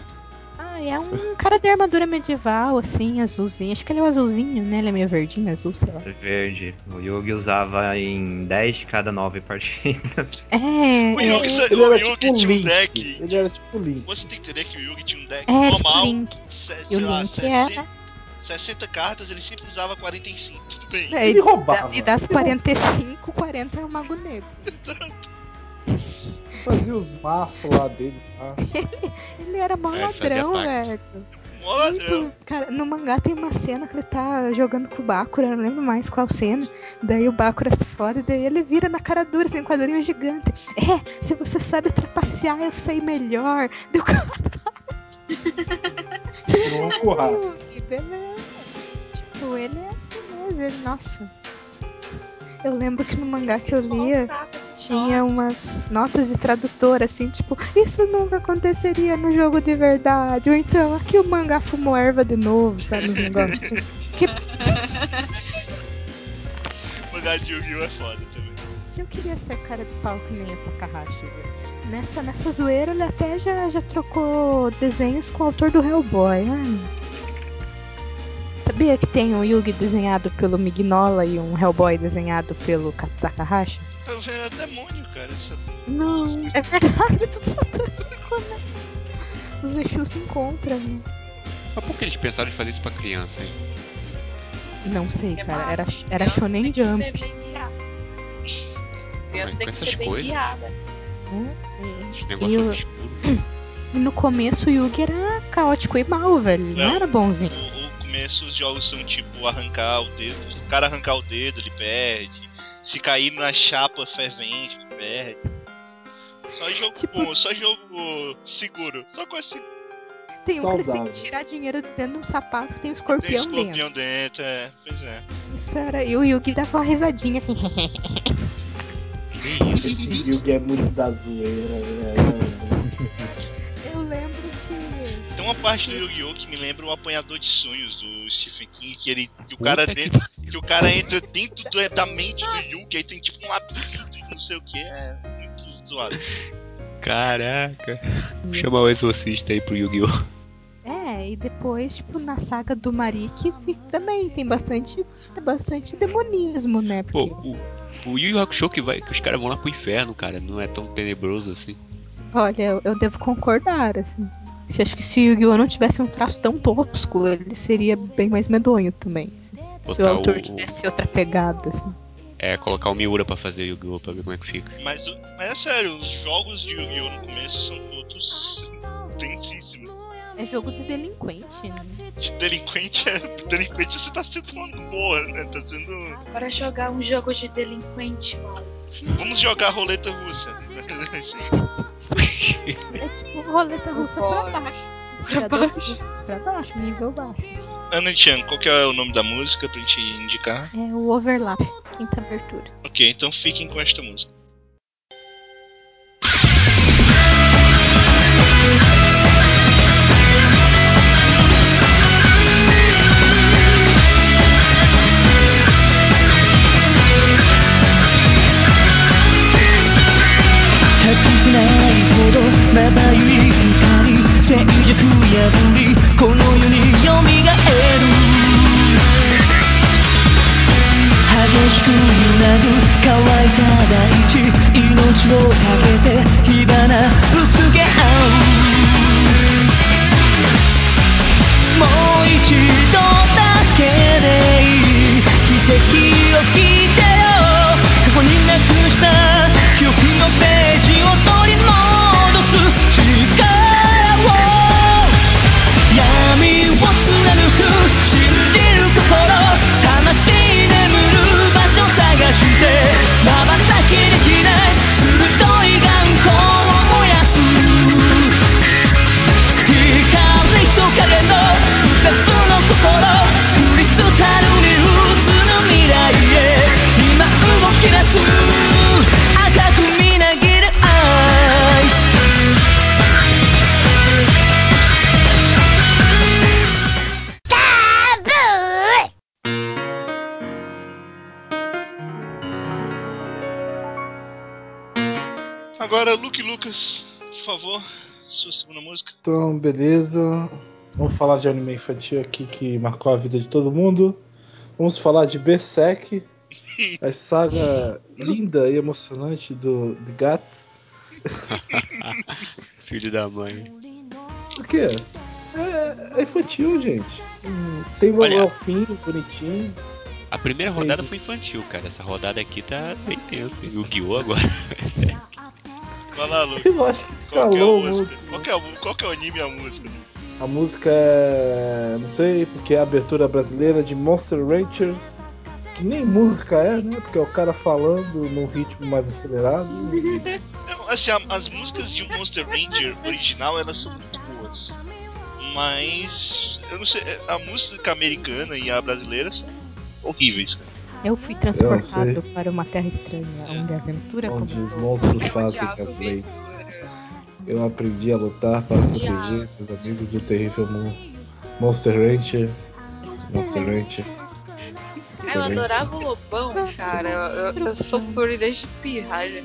É um cara de armadura medieval, assim, azulzinho. Acho que ele é o azulzinho, né? Ele é meio verdinho, azul, sei lá. Verde. O Yugi usava em 10 de cada 9 partidas. É, O é, Yugi, sa- Ele o era Yugi tipo um tinha um Link. deck. Ele era tipo um Link. Você tem que entender que o Yugi tinha um deck é, tipo normal. Link. se- E o lá, Link 60, é. 60 cartas, ele sempre usava 45. Tudo bem. É, Ele roubava. E das 45, 40 é o Mago Negro. Fazia os maços lá dele. Tá? Ele era mó É, ladrão, velho. Mó ladrão. Muito. Cara, no mangá tem uma cena que ele tá jogando com o Bakura, não lembro mais qual cena. Daí o Bakura se fode, e daí ele vira na cara dura, assim, um quadrinho gigante. É, se você sabe trapacear, eu sei melhor. Deu. Yugi, beleza. Tipo, ele é assim mesmo, ele, nossa. Eu lembro que no mangá que eu lia esforçava de tinha umas notas de tradutor, assim, tipo, isso nunca aconteceria no jogo de verdade. Ou então, aqui o mangá fumou erva de novo, sabe? Uns negócios assim. Que O mangá de Yu-Gi-Oh! é foda também. se eu queria ser cara de pau que nem a Takahashi? Nessa, nessa zoeira ele até já, já trocou desenhos com o autor do Hellboy. Ai. Sabia que tem um Yugi desenhado pelo Mignola e um Hellboy desenhado pelo Ka- Takahashi? Tá vendo? É demônio, cara. Isso Não, é verdade, é tudo satânico, né? Os Exu se encontram, né? Mas por que eles pensaram em fazer isso pra criança, hein? Não sei, É cara. Era, era Shonen tem que Jump. ser bem guiada. Criança tem que ser essas bem coisas. guiada. né? Esse E o-. E no começo o Yugi era caótico e mal, velho. Ele não, Não. era bonzinho. Começo os jogos são tipo arrancar o dedo. Se o cara arrancar o dedo, ele perde. Se cair na chapa fervente, ele perde. Só jogo Tipo- bom, só jogo seguro. Só com esse Tem um que eles têm Saudável. que tirar dinheiro de dentro de um sapato que tem um tem escorpião, dentro. escorpião dentro. é. Pois é. Isso era. E o Yugi dava uma risadinha assim. Esse Yugi é muito da zoeira, velho. Que. Tem uma parte do Yu-Gi-Oh! que me lembra o apanhador de sonhos do Stephen King, que ele. Que o cara Puta que dentro. Que o cara entra dentro do- da mente do Yugi, aí tem tipo um labirinto e não sei o que. É muito zoado. Caraca. Vou chamar o exorcista aí pro Yu-Gi-Oh! É, e depois, tipo, na saga do Marik também tem bastante. Tem bastante demonismo, né? Pô, Porque, o, o Yu Yu Hakusho que, vai, que os caras vão lá pro inferno, cara. Não é tão tenebroso assim. olha, eu, eu devo concordar, assim. Se acho que se o Yu-Gi-Oh! não tivesse um traço tão tosco, ele seria bem mais medonho também. assim. Se o autor o- tivesse outra pegada, assim. É, colocar o Miura pra fazer Yu-Gi-Oh! pra ver como é que fica. Mas, mas é sério, os jogos de Yu-Gi-Oh! no começo são todos. É jogo de delinquente, né? De delinquente é. Delinquente você tá sendo uma boa, né? Tá sendo. Para jogar um jogo de delinquente, mano. Vamos jogar roleta russa. É tipo roleta russa pra baixo. Pra baixo. Pra baixo, nível baixo. Ana Chan, qual que é o nome da música pra gente indicar? É o overlap, quinta abertura. Ok, então fiquem com esta música. Beleza. Vamos falar de anime infantil aqui que marcou a vida de todo mundo. Vamos falar de Berserk, a saga linda e emocionante do, do Gats. Filho da mãe. Por quê? É, é infantil, gente. Tem o Olha. Elfinho, bonitinho. A primeira rodada foi infantil, cara. Essa rodada aqui tá bem tensa. E o Guiô agora. Eu acho que Qual que é a escalou música? muito. Qual que é, o- qual que é o anime e a música? A música é. Não sei, porque é a abertura brasileira de Monster Rancher. Que nem música é, né? Porque é o cara falando num ritmo mais acelerado. Não, assim, as músicas de Monster Ranger original, elas são muito boas. Mas, eu não sei, a música americana e a brasileira são horríveis, cara. Eu fui Eu transportado para uma terra estranha, onde a aventura Onde os começou. monstros Eu fazem odiava as leis. Eu aprendi a lutar para proteger meus amigos do terrível mundo. Monster Rancher. Monster Rancher. Ah, Eu adorava o Lobão, cara. Eu, eu, eu sofri desde pirralha.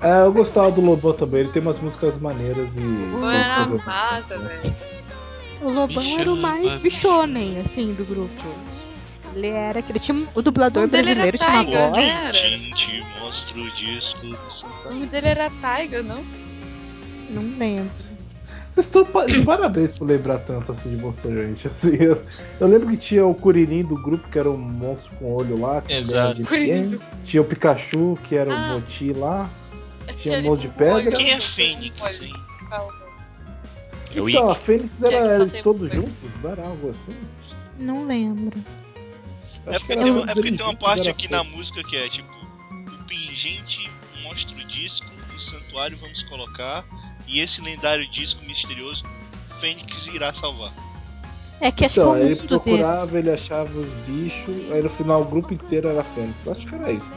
É, eu gostava do Lobão também, ele tem umas músicas maneiras e. Era mata, velho. O Lobão era o mais bichonem, assim, do grupo. Ele era. Ele tinha, o dublador O brasileiro tinha uma Tiger, voz. né? Era. Gente, mostra o disco do O nome dele era Taiga, não? Não lembro. Vocês estão pa- de parabéns por lembrar tanto assim de Monster Rancher. Assim, eu, eu lembro que tinha o Kuririn do grupo, que era um monstro com olho lá, que de. Tinha o Pikachu, que era o Ah. Moti lá. Tinha o monstro de pedra. Quem é Fênix, hein? É o Então, a. Fênix era eles todos juntos, não era algo assim? Não lembro. É porque, tem, é porque tem uma parte aqui na música que é tipo: o pingente mostra o disco, o santuário vamos colocar, e esse lendário disco misterioso, Fênix irá salvar. É que acho Então, que é o ele mundo procurava, deles. ele achava os bichos, aí no final o grupo inteiro era Fênix. Acho que era isso.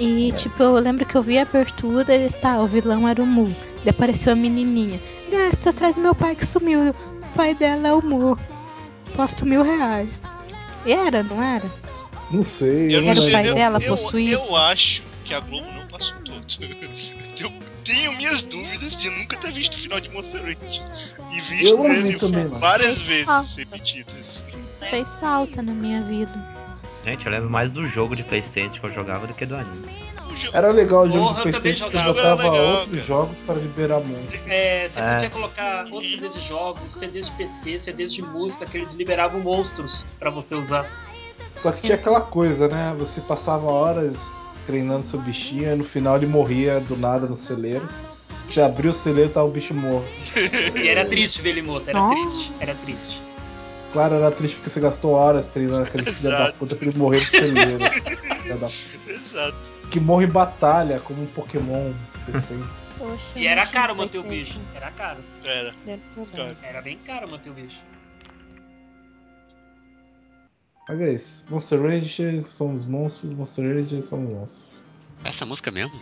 E, tipo, eu lembro que eu vi a abertura e tá, o vilão era o Mu. Daí apareceu a menininha. Gasta atrás do meu pai que sumiu. O pai dela é o Mu. Posto mil reais. Era, não era? Não sei. Eu não não Era o sei, pai eu, dela eu, possuído? eu acho que a Globo não passou todo. eu tenho minhas dúvidas de nunca ter visto o final de Monster Ranch. E visto vi ele também, não. várias Fez vezes falta. repetidas. Fez falta na minha vida. Gente, eu lembro mais do jogo de Playstation que eu jogava do que do anime. Era legal o jogo Porra, também PC que você botava legal, outros cara. jogos para liberar mundo. É, você É. podia colocar outros CDs de jogos, CDs de PC, CDs de música, que eles liberavam monstros pra você usar. Só que tinha aquela coisa, né? Você passava horas treinando seu bichinho e no final ele morria do nada no celeiro. Você abriu o celeiro e tava o bicho morto. E era triste ver ele morto, era Nossa. triste, era triste. Claro, era triste porque você gastou horas treinando aquele filho da puta pra ele morrer no celeiro. Exato. Que morre em batalha, como um Pokémon. Assim. Poxa, E era caro manter o bicho, era caro. Era. Era bem caro manter o bicho. Mas é isso. Monster Rangers somos monstros, Monster Rangers somos monstros. Essa música mesmo?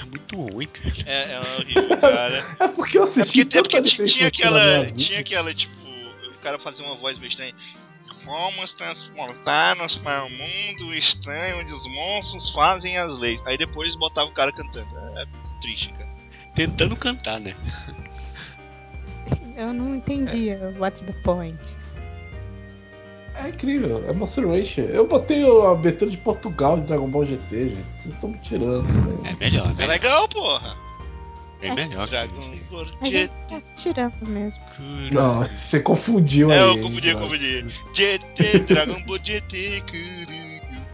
É muito ruim, cara. É, é horrível, cara. É porque eu É assisti porque, é porque tanta ti- anime tinha aquela. Tinha aquela, tipo, o cara fazia uma voz meio estranha. Vamos transportar-nos para um mundo estranho onde os monstros fazem as leis. Aí depois botava o cara cantando. É, é triste, cara. Tentando cantar, né? Eu não entendia what's the point. É incrível, é Monster Rancher. Eu botei a abertura de Portugal de Dragon Ball GT, gente. Vocês estão me tirando também. É melhor, É né? legal, porra. É melhor. A gente tá tirando mesmo. Não, você confundiu É, aí. eu hein, confundi, eu confundi. GT, Dragon Ball GT.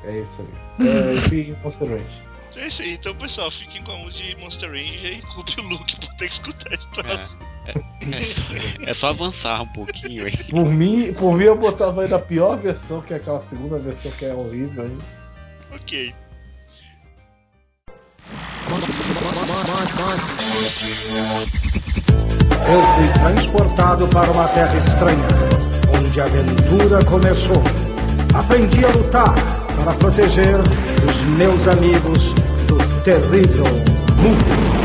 É isso aí. É, enfim, Monster Rancher. É isso aí, então pessoal, fiquem com a música de Monster Ranger e culpe o Luke por ter que escutar esse troço. É, é, só, é só avançar um pouquinho aí. Por mim, por mim, eu botava aí na pior versão, que é aquela segunda versão que é horrível aí. Ok. Eu fui transportado para uma terra estranha, onde a aventura começou. Aprendi a lutar para proteger os meus amigos do terrível mundo.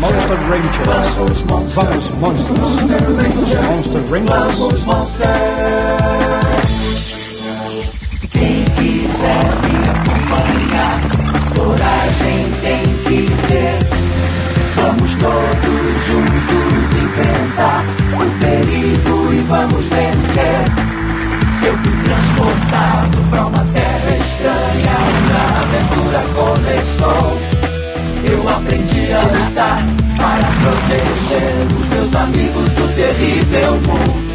Monster Rangers. Vamos, monstros. Monster Rangers. Vamos, Quem quiser coragem tem que ter. Vamos todos juntos enfrentar o perigo e vamos vencer. Eu fui transportado pra uma terra estranha, a aventura começou. Eu aprendi a lutar para proteger os meus amigos do terrível mundo.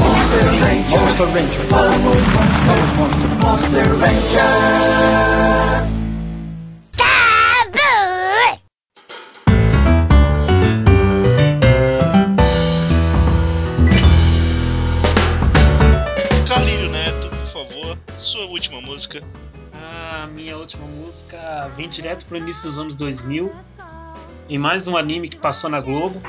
Monster Ranger, Monster Ranger. vamos Monster, Monster Ranger. Vem direto pro início dos anos 2000. Em mais um anime que passou na Globo.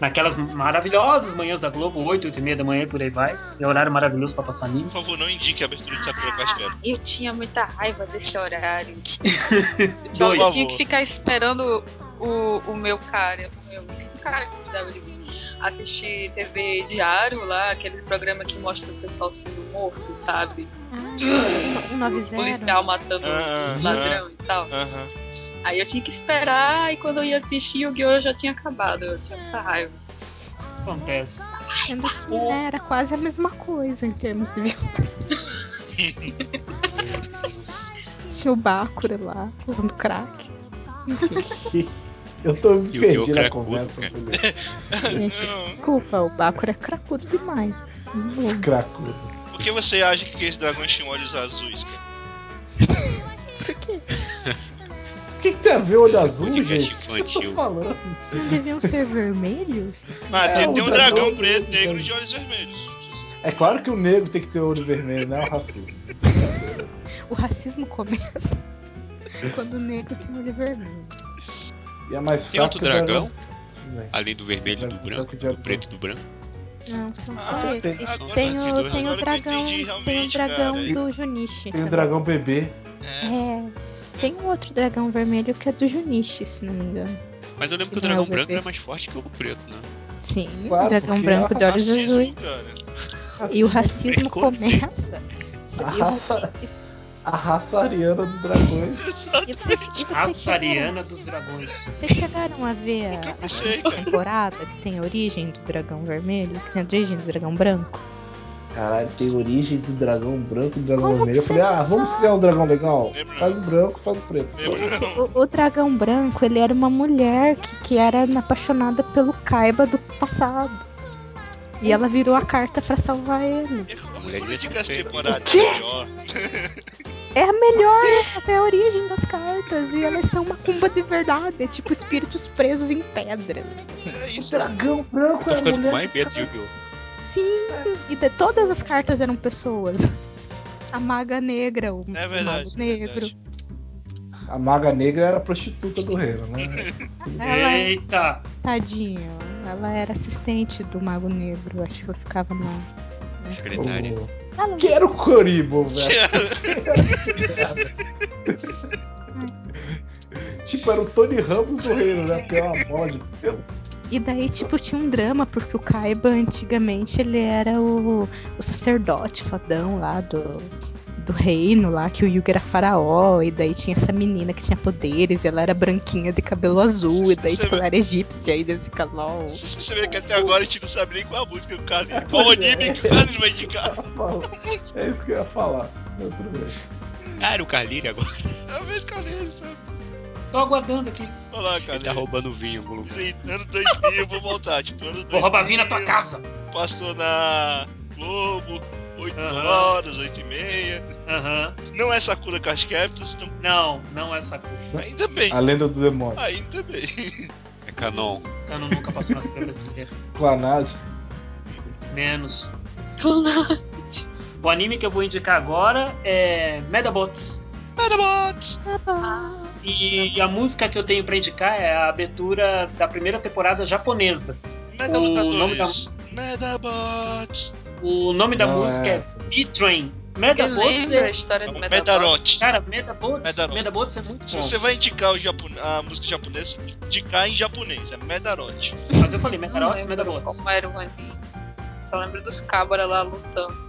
Naquelas maravilhosas manhãs da Globo, 8, 8 e meia da manhã, por aí vai. É horário maravilhoso pra passar anime. Por favor, não indique a abertura de Sakura Casquero. Eu tinha muita raiva desse horário. Eu tinha, que ficar esperando o, o meu cara, o meu cara que cuidava de mim, assistir TV diário lá, aquele programa que mostra o pessoal sendo morto, sabe? Ah, Os policial matando Ah, os ah, ladrão e tal. Aham. Aí eu tinha que esperar e quando eu ia assistir o Gyo já tinha acabado. Eu tinha muita raiva. Acontece. Sendo que né, era quase a mesma coisa em termos de violência. Tinha o Bakura lá, usando crack. Enfim. Eu tô me E perdi na cracudo, conversa. Gente, desculpa, o Bakura é cracudo demais. Cracudo. Por que você acha que esses dragões tinham olhos azuis, cara? Por quê? O que, que tem a ver olho azul, gente? O que vocês estão infantil. falando? Vocês não deviam ser vermelhos? Ah, É, tem, o tem um dragão dragão preto, negro de olhos vermelhos. É claro que o negro tem que ter olho vermelho, não é o racismo. O racismo começa quando o negro tem olho vermelho. E é mais Tem outro o dragão? Além do vermelho e do branco, do preto e do branco. Não, são só Ah, esses. tem- agora tem o, tem o dragão. Tem o dragão cara. do Junichi. Tem o dragão bebê. É. É. Tem um outro dragão vermelho que é do Junichi, se não me engano. Mas eu lembro que o Que não é dragão o branco bebê. era mais forte que o preto, né? Sim, Claro, o dragão branco é de olhos azuis. E o racismo começa. A o raça- A raça ariana dos dragões. E vocês, e vocês Raça chegaram, ariana dos dragões. vocês chegaram a ver a, a temporada que tem a origem do dragão vermelho, que tem a origem do dragão branco? Caralho, tem origem do dragão branco e do dragão Como vermelho. Eu falei, ah, não vamos sabe? criar um dragão legal. Lembra? Faz o branco, faz o preto. Gente, o, o dragão branco, ele era uma mulher que, que era apaixonada pelo Kaiba do passado. E ela virou a carta pra salvar ele. Mulher devia as temporadas melhor. É a melhor até a origem das cartas. E elas são uma cumba de verdade. É tipo espíritos presos em pedras. assim. É O isso. dragão branco é a mulher. mais medo de Yu-Gi-Oh! Sim, e de- todas as cartas eram pessoas. A maga negra, o, É o verdade. mago é negro. verdade. A maga negra era a prostituta do reino, né? Ela, Eita! tadinho, ela era assistente do mago negro. Acho que ela ficava na. Secretária. O- Quero Coribo, velho. tipo, era o Tony Ramos do reino, né? Porque é uma bola de pelo. E daí, tipo, tinha um drama, porque o Kaiba, antigamente, ele era o, o sacerdote fadão lá do, do reino lá, que o Yugi era faraó, e daí tinha essa menina que tinha poderes, e ela era branquinha de cabelo azul, e daí, Você tipo, vê- ela era egípcia, e daí fica LOL. Vocês perceberam que até agora a gente não sabe nem qual a música do Carlinhos. Qual o anime que o Carlinhos vai indicar? É isso que eu ia falar. Mas tudo bem. Ah, era o Carlinhos agora. É o mesmo sabe? Tô aguardando aqui. Olha lá, Ele tá roubando vinho lugar. Sim, ano 2000 eu vou voltar. Tipo, ano 2000. Vou roubar vinho na tua casa. Passou na Globo, 8 Aham. horas, 8 e meia. Aham. Não é Sakura Card Captors, então Não, não é cor. ainda bem. A lenda do demônio. Ainda bem. É canon. Cano nunca passou na TV brasileira. Clanad. Menos. O anime que eu vou indicar agora é Medabots. Medabots! E a música que eu tenho pra indicar é a abertura da primeira temporada japonesa. O nome da, Medalutadores. Medabots. O nome da Não música é é. B-Train. Eu Medabots lembro a é. história do É Medabots. Medarote. Cara, Medabots. Medabots é muito Se bom. você vai indicar o japo... a música japonesa, indicar em japonês, é Medarote. Mas eu falei lembro Medabots. como era o anime. Só lembro dos cabras lá lutando.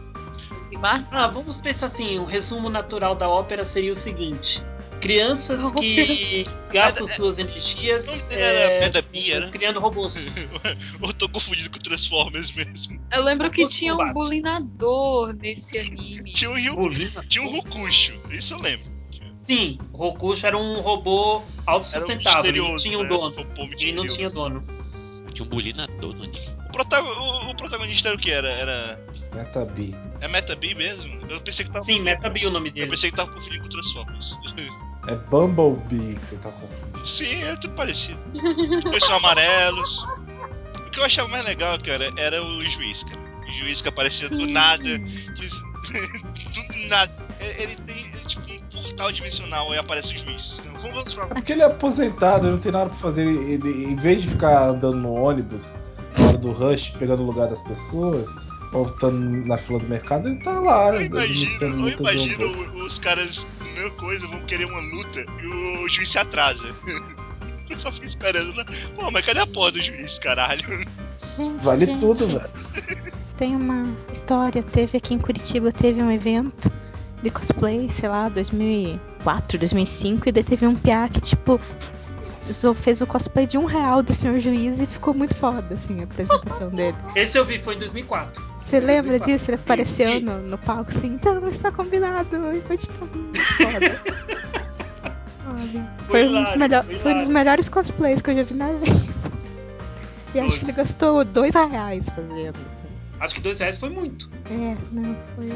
Ah, vamos pensar assim, o resumo natural da ópera seria o seguinte. Crianças que gastam suas energias Não era é, né? criando robôs. Ou tô confundido com Transformers mesmo. Eu lembro que tinha um bulinador nesse anime. Tinha um Ryu, Bolina. tinha um Rukusho, isso eu lembro. Sim, o Rokusho era um robô autossustentável, ele não tinha um né? dono. Ele não tinha dono. Tinha um bulinador no anime. O, protago- o- o protagonista era o que? Era. era... Metabi. É Metabi mesmo? Eu pensei que tava. Sim, Metabi o nome Eu dele. pensei que tava confundindo com Transformers. É Bumblebee que você tá confundindo. Sim, é tudo parecido. Os dois são amarelos. O que eu achava mais legal, cara, era o juiz, cara. O juiz que aparecia do Sim. nada. que- do nada. Ele tem é tipo um portal dimensional e aparece o juiz. Então, vamos, vamos falar. Porque ele é aposentado, ele não tem nada pra fazer. Ele, ele- em vez de ficar andando no ônibus na hora do rush, pegando o lugar das pessoas, ou estando na fila do mercado, ele tá lá Eu administrando imagino, eu de imagino os caras, meu coisa, vão querer uma luta e o juiz se atrasa. Eu só fico esperando lá. Pô, mas cadê a porra do juiz, caralho? Gente, Vale gente, tudo, velho. Tem uma história, teve aqui em Curitiba, teve um evento de cosplay, sei lá, 2004, 2005, e daí teve um piá que, tipo, fez o cosplay de um real do Senhor Juiz e ficou muito foda, assim, a apresentação dele. Esse eu vi, foi em 2004. Você lembra 2004. disso? Ele apareceu no, no palco assim, então está combinado. E foi tipo, muito foda. Olha, Foi foi, um dos hilário, melhor- foi foi um dos melhores cosplays que eu já vi na vida. E acho que ele gastou dois reais fazendo. assim. Acho que dois reais foi muito. É, não, foi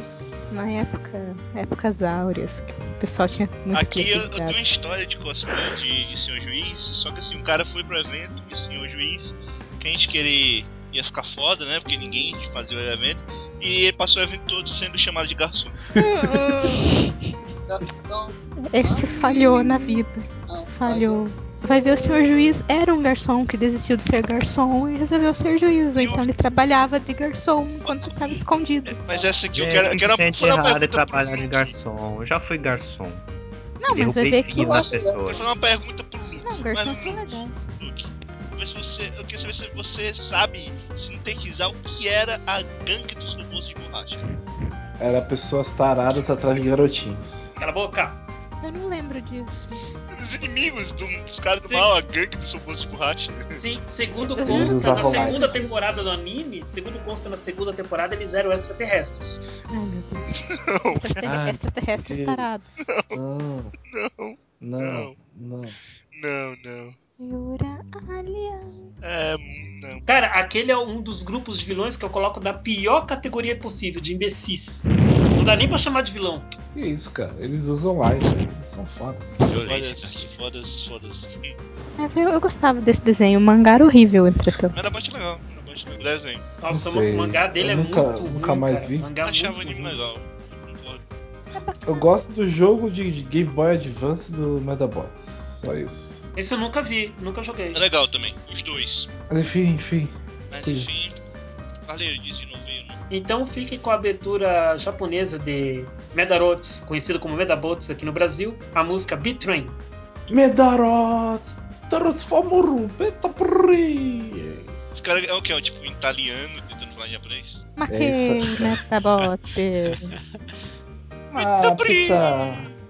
na época, épocas áureas, que o pessoal tinha muita Aqui eu, eu tenho uma história de cosplay de, de senhor juiz, só que assim, o cara foi pro evento de senhor juiz, que a gente querer ia ficar foda, né? Porque ninguém fazia o evento, e ele passou o evento todo sendo chamado de garçom. Garçom. Esse falhou na vida. Ah, Falhou. Vai ver o senhor juiz era um garçom que desistiu de ser garçom e resolveu ser juiz. Ou então ele trabalhava de garçom enquanto estava escondido. Mas essa aqui eu quero, eu quero gente foi uma de trabalhar de garçom. Eu já fui garçom. Não, mas vai ver que pessoas. Foi uma pergunta pro Luke. Não, garçons Mas, são legais. Luke, você, eu queria saber se você sabe sintetizar o que era a gangue dos robôs de borracha. Era pessoas taradas atrás de garotinhos. Cala a boca. Eu não lembro disso. Os inimigos do- dos caras do Sim. mal, a gangue robôs de borracha. Sim, segundo consta, na segunda temporada do anime, segundo consta na segunda temporada, eles eram extraterrestres. Ai, meu Deus. Ai, Extraterrestres Deus. tarados. Não, Não, não, não. não, não. Alien. É, não. Cara, aquele é um dos grupos de vilões que eu coloco na pior categoria possível, de imbecis. Não dá nem pra chamar de vilão. Que isso, cara? Eles usam light, eles são fodas. Fodas, fodas, fodas. Mas eu, eu gostava desse desenho. O mangá era horrível, entretanto. Era bastante legal, era bastante legal. O desenho. Nossa, o mangá dele Eu é nunca- muito nunca ruim, mais cara. vi. Mangá Eu é achava muito anime legal. Eu gosto do jogo de, Game Boy Advance do Medabots. Só isso. Esse eu nunca vi, nunca joguei. É legal também, os dois. Mas enfim, enfim. Mas Sim. enfim, Valeu, diz de novo né? Então fique com a abertura japonesa de Medarots, conhecido como Medabots aqui no Brasil, a música B-Train. Medarots! Transformuru! Beta Pri! Esse cara é o que? É o tipo italiano tentando falar em japonês? Maquei, isso. Metabote. Ah, pizza!100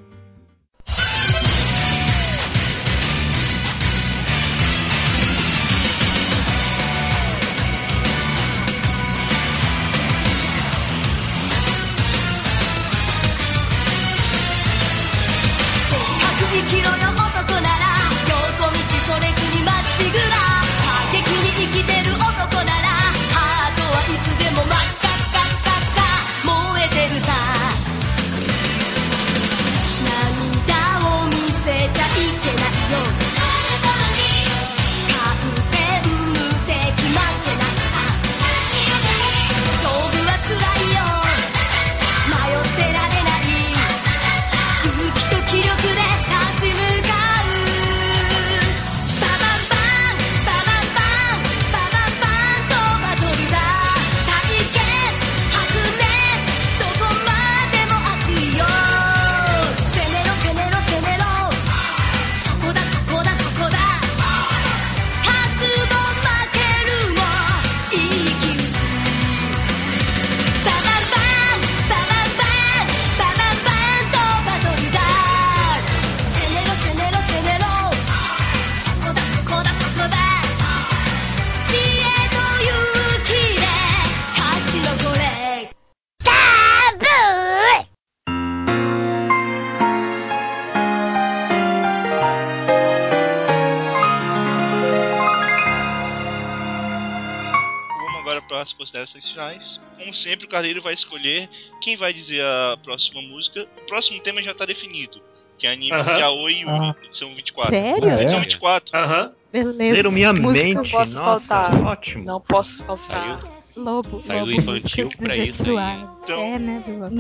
Como sempre, o Carleiro vai escolher quem vai dizer a próxima música. O próximo tema já tá definido. Que é anime Aham. Yaoi Yuri, edição 24. Sério? Ah, é? Edição 24. Aham. Beleza. Leram minha Música mente. Não posso Nossa, faltar. ótimo. Não posso faltar. Lobo. Saiu Lobo, infantil pra isso aí. Então- É, né, Biloba?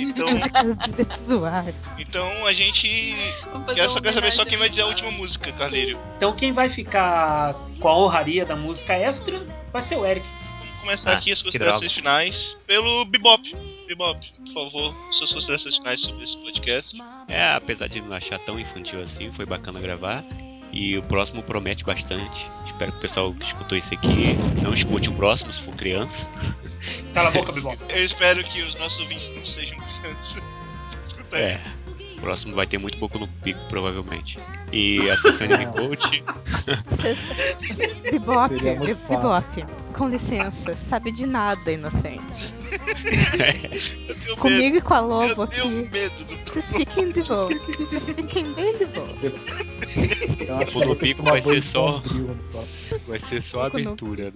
Então, zoar. então a gente quer, só quer saber só quem vai dizer a última música, Carleiro. Então quem vai ficar com a honraria da música extra vai ser o Eric. Vamos começar Ah, aqui as considerações finais pelo Bebop. Bebop, por favor, suas considerações finais sobre esse podcast. É, apesar de não achar tão infantil assim, foi bacana gravar. E o próximo promete bastante. Espero que o pessoal que escutou isso aqui não escute o próximo, se for criança. Cala a boca, Bibop. Eu espero que os nossos ouvintes não sejam crianças. Escuta aí. É. O próximo vai ter muito boco no pico, provavelmente. E a sessão de coach. Sexta. Bebop, Seria muito Bebop. Com licença, sabe de nada, inocente. Comigo medo. e com a Lobo aqui. medo Vocês fiquem de boa. Vocês fiquem bem de boa. Vou no pico vai ser de só- no. Vai ser só a Fico no- abertura.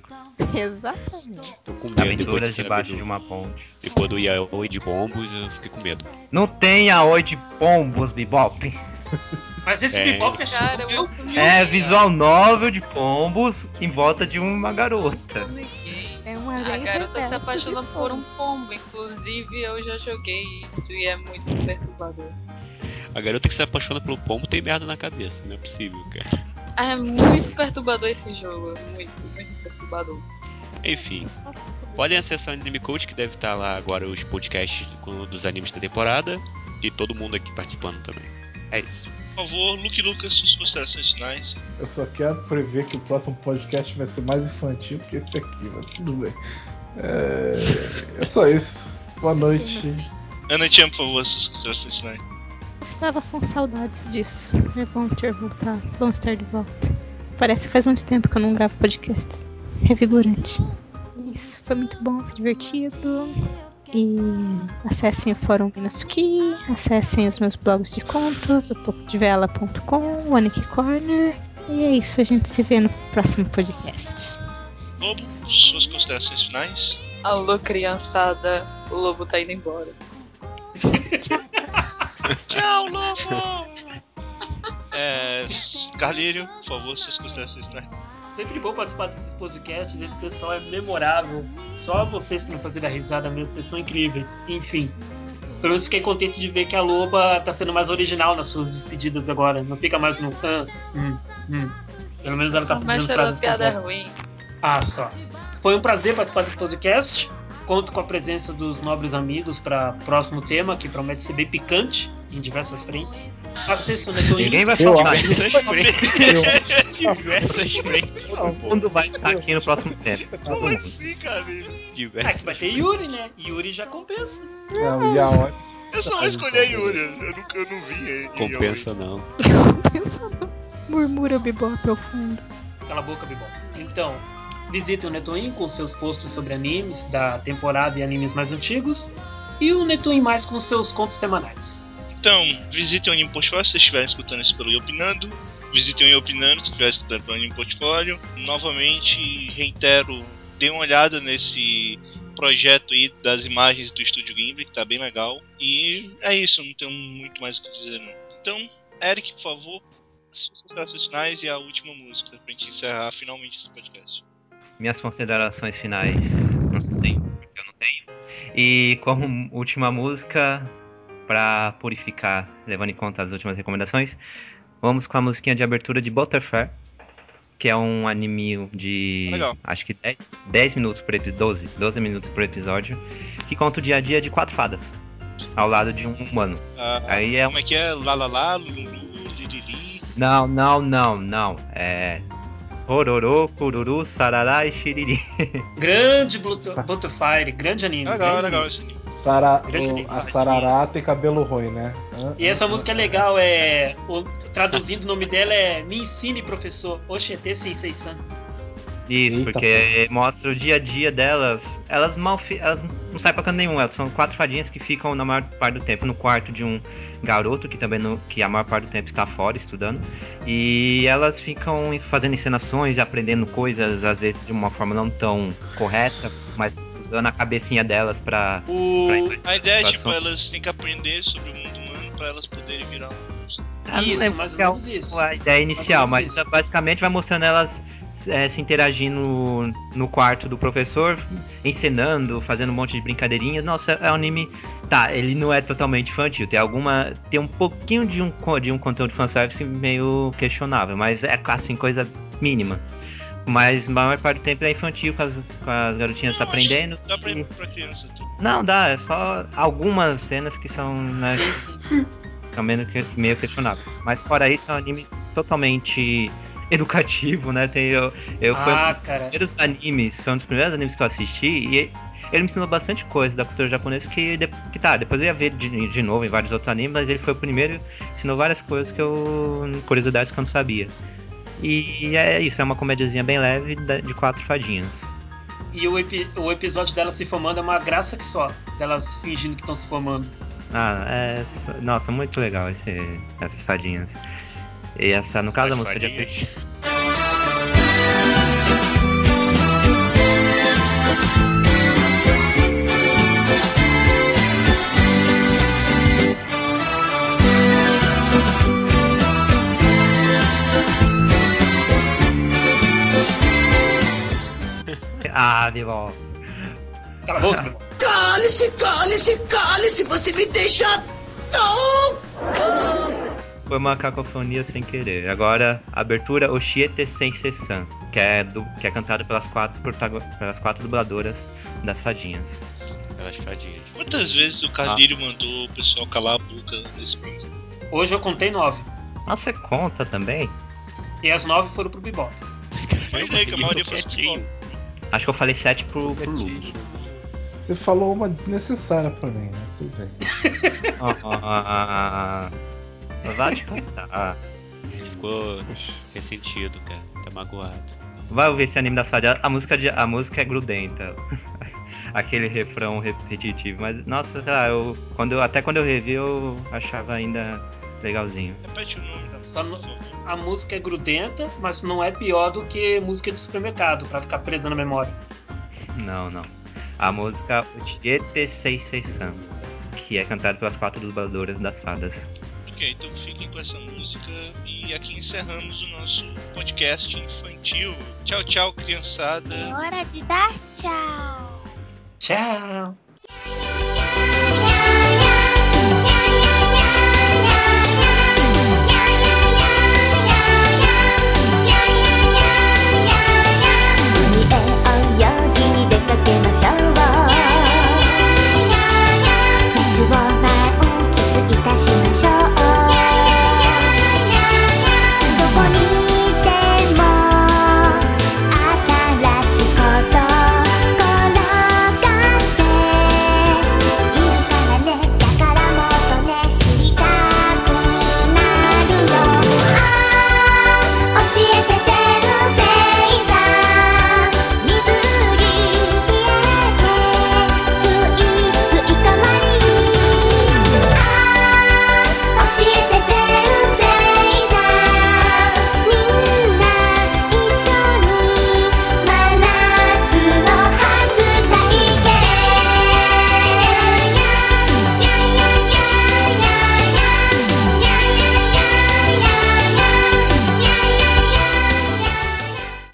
Exatamente. Tô com medo depois Aventuras debaixo abertura. de uma ponte. Depois do Yaoi de bombos, eu fiquei com medo. Não tem Aoi de pombos, Bebop. Mas esse É. Bibop é Cara, eu? É visual novel de pombos em volta de uma garota. É uma A garota se apaixona por um pombo. Inclusive, eu já joguei isso e é muito perturbador. A garota que se apaixona pelo pombo tem merda na cabeça, não é possível, cara. É muito perturbador esse jogo. é Muito, muito perturbador. Enfim, podem acessar o Anime Coach, que deve estar lá agora os podcasts dos animes da temporada. E todo mundo aqui participando também. É isso. Por favor, Luke Lucas, suas considerações finais. Eu só quero prever que o próximo podcast vai ser mais infantil que esse aqui, mas tudo bem. É, é só isso. Boa noite. Ana Tiam, por favor, suas considerações finais. Eu estava com saudades disso. É bom ter voltado. Bom estar de volta. Parece que faz muito tempo que eu não gravo podcasts. Revigorante. Isso foi muito bom, foi divertido. E acessem o fórum Minasuki, acessem os meus blogs de contos, o topodevela.com, o Aniki Corner. E é isso, a gente se vê no próximo podcast. Lobo, suas considerações finais. Alô, criançada. O lobo tá indo embora. Tchau, Lobo! É, Carlírio, por favor, suas considerações finais. Sempre bom participar desses podcasts, esse pessoal é memorável. Só vocês que fazem a risada mesmo, vocês são incríveis. Enfim. Pelo menos fiquei contente de ver que a Loba tá sendo mais original nas suas despedidas agora. Não fica mais no. Ah, hum, hum. Pelo menos ela tá fazendo piada ruim. Ah, só. Foi um prazer participar desse podcast. Conto com a presença dos nobres amigos para próximo tema, que promete ser bem picante em diversas frentes. Acesse o Netoin. Ninguém vai falar. Diversas frentes. Diversas frentes. Todo mundo vai estar aqui no próximo tempo. Todo Como assim? Ah, Diversas que vai ter Yuri, né? Yuri já compensa. não, o Yaoi. Eu só vou escolher a Yuri, eu nunca eu não vi ele. Compensa não. Pensa não. Murmura o Bebop ao fundo. Cala a boca, Bibol. Então, visitem o Netoin com seus posts sobre animes da temporada e animes mais antigos. E o Netoin mais com seus contos semanais. Então, visitem o Anime Portfólio se estiverem escutando isso pelo Iopinando. Visitem o Iopinando se estiverem escutando pelo Anime Portfólio. Novamente, reitero, dê uma olhada nesse projeto aí das imagens do Estúdio Gimli, que tá bem legal. E é isso, não tenho muito mais o que dizer não. Então, Eric, por favor, suas considerações finais e a última música pra gente encerrar finalmente esse podcast. Minhas considerações finais não tenho, porque eu não tenho. E como última música, pra purificar, levando em conta as últimas recomendações, vamos com a musiquinha de abertura de Butterfly, que é um anime de Legal. acho que 10, 10 minutos por episódio, 12, 12 minutos por episódio, que conta o dia a dia de quatro fadas, ao lado de um humano. Ah, Aí é Como é que é? Lá, lulu, liriri. Não, não, não, não. É. Pororô, cururu, sarará e xiriri. Grande Butterfire, grande anime. É legal, é grande legal anime. Sara, Grande o- anime. a Sarará tem cabelo ruim, né? E essa música é legal, é. o- traduzindo o nome dela é Me ensine, professor. Oxetê Sensei San. Isso, Eita, porque mostra o dia a dia delas. Elas mal elas não saem pra canto nenhum. Elas são quatro fadinhas que ficam na maior parte do tempo no quarto de um garoto que também no, que a maior parte do tempo está fora estudando. E elas ficam fazendo encenações aprendendo coisas, às vezes de uma forma não tão correta, mas usando a cabecinha delas pra. O... A ideia é tipo, elas têm que aprender sobre o mundo humano pra elas poderem virar humanos. Ah, não Isso, mais ou menos isso. A ideia inicial, mas isso. basicamente vai mostrando elas é, se interagindo no quarto do professor, encenando, fazendo um monte de brincadeirinhas. Nossa, é um anime. Tá, ele não é totalmente infantil. Tem alguma. Tem um pouquinho de um, de um conteúdo de fanservice meio questionável, mas é assim, coisa mínima. Mas a maior parte do tempo é infantil, com as, com as garotinhas Não, aprendendo. Dá pra ir pra criança. Tudo. Não, dá, é só algumas cenas que são, né, Sim, sim. são meio, que- meio questionáveis. Mas fora isso, é um anime totalmente educativo, né? Tem, eu, eu foi um Ah, dos primeiros animes, foi um dos primeiros animes que eu assisti e ele me ensinou bastante coisa da cultura japonesa que, que tá, depois eu ia ver de, de novo em vários outros animes, mas ele foi o primeiro e ensinou várias coisas que eu. curiosidades que eu não sabia. E é isso, é uma comediazinha bem leve de quatro fadinhas. E o, epi- o episódio delas se formando é uma graça que só. Delas fingindo que estão se formando. Ah, é. Nossa, muito legal esse, essas fadinhas. E essa, no caso, a música de abertura. Ah, Bibol. Cala a boca, meu. Cale-se, cale-se, cale-se, você me deixa. Não! Foi uma cacofonia sem querer. Agora, a abertura Oshiete Sensei-san, que é, du- que é cantada pelas quatro, pelas quatro dubladoras das fadinhas. Pelas fadinhas. Quantas vezes o Carneiro mandou o pessoal calar a boca nesse programa? Hoje eu contei nove. Ah, você conta também? E as nove foram pro Bebop. Imaginei que a maioria quietinho. igual. Acho que eu falei sete pro, pro Luke. Você falou uma desnecessária pra mim, mas tudo bem. Ah, vai descansar. Ficou ressentido, cara. Tá magoado. Vai ouvir esse anime da fadinhas. A música, de- a música é grudenta. Aquele refrão repetitivo. Mas, nossa, sei lá, eu, quando eu, até quando eu revi eu achava ainda legalzinho. Repete o nome da Só no-. A música é grudenta, mas não é pior do que música de supermercado, pra ficar presa na memória. Não, não. A música Uchiete Seisei-san, que é cantada pelas quatro dubladoras das fadas. Ok, então fiquem com essa música e aqui encerramos o nosso podcast infantil. Tchau, tchau, criançada. É hora de dar tchau. Tchau!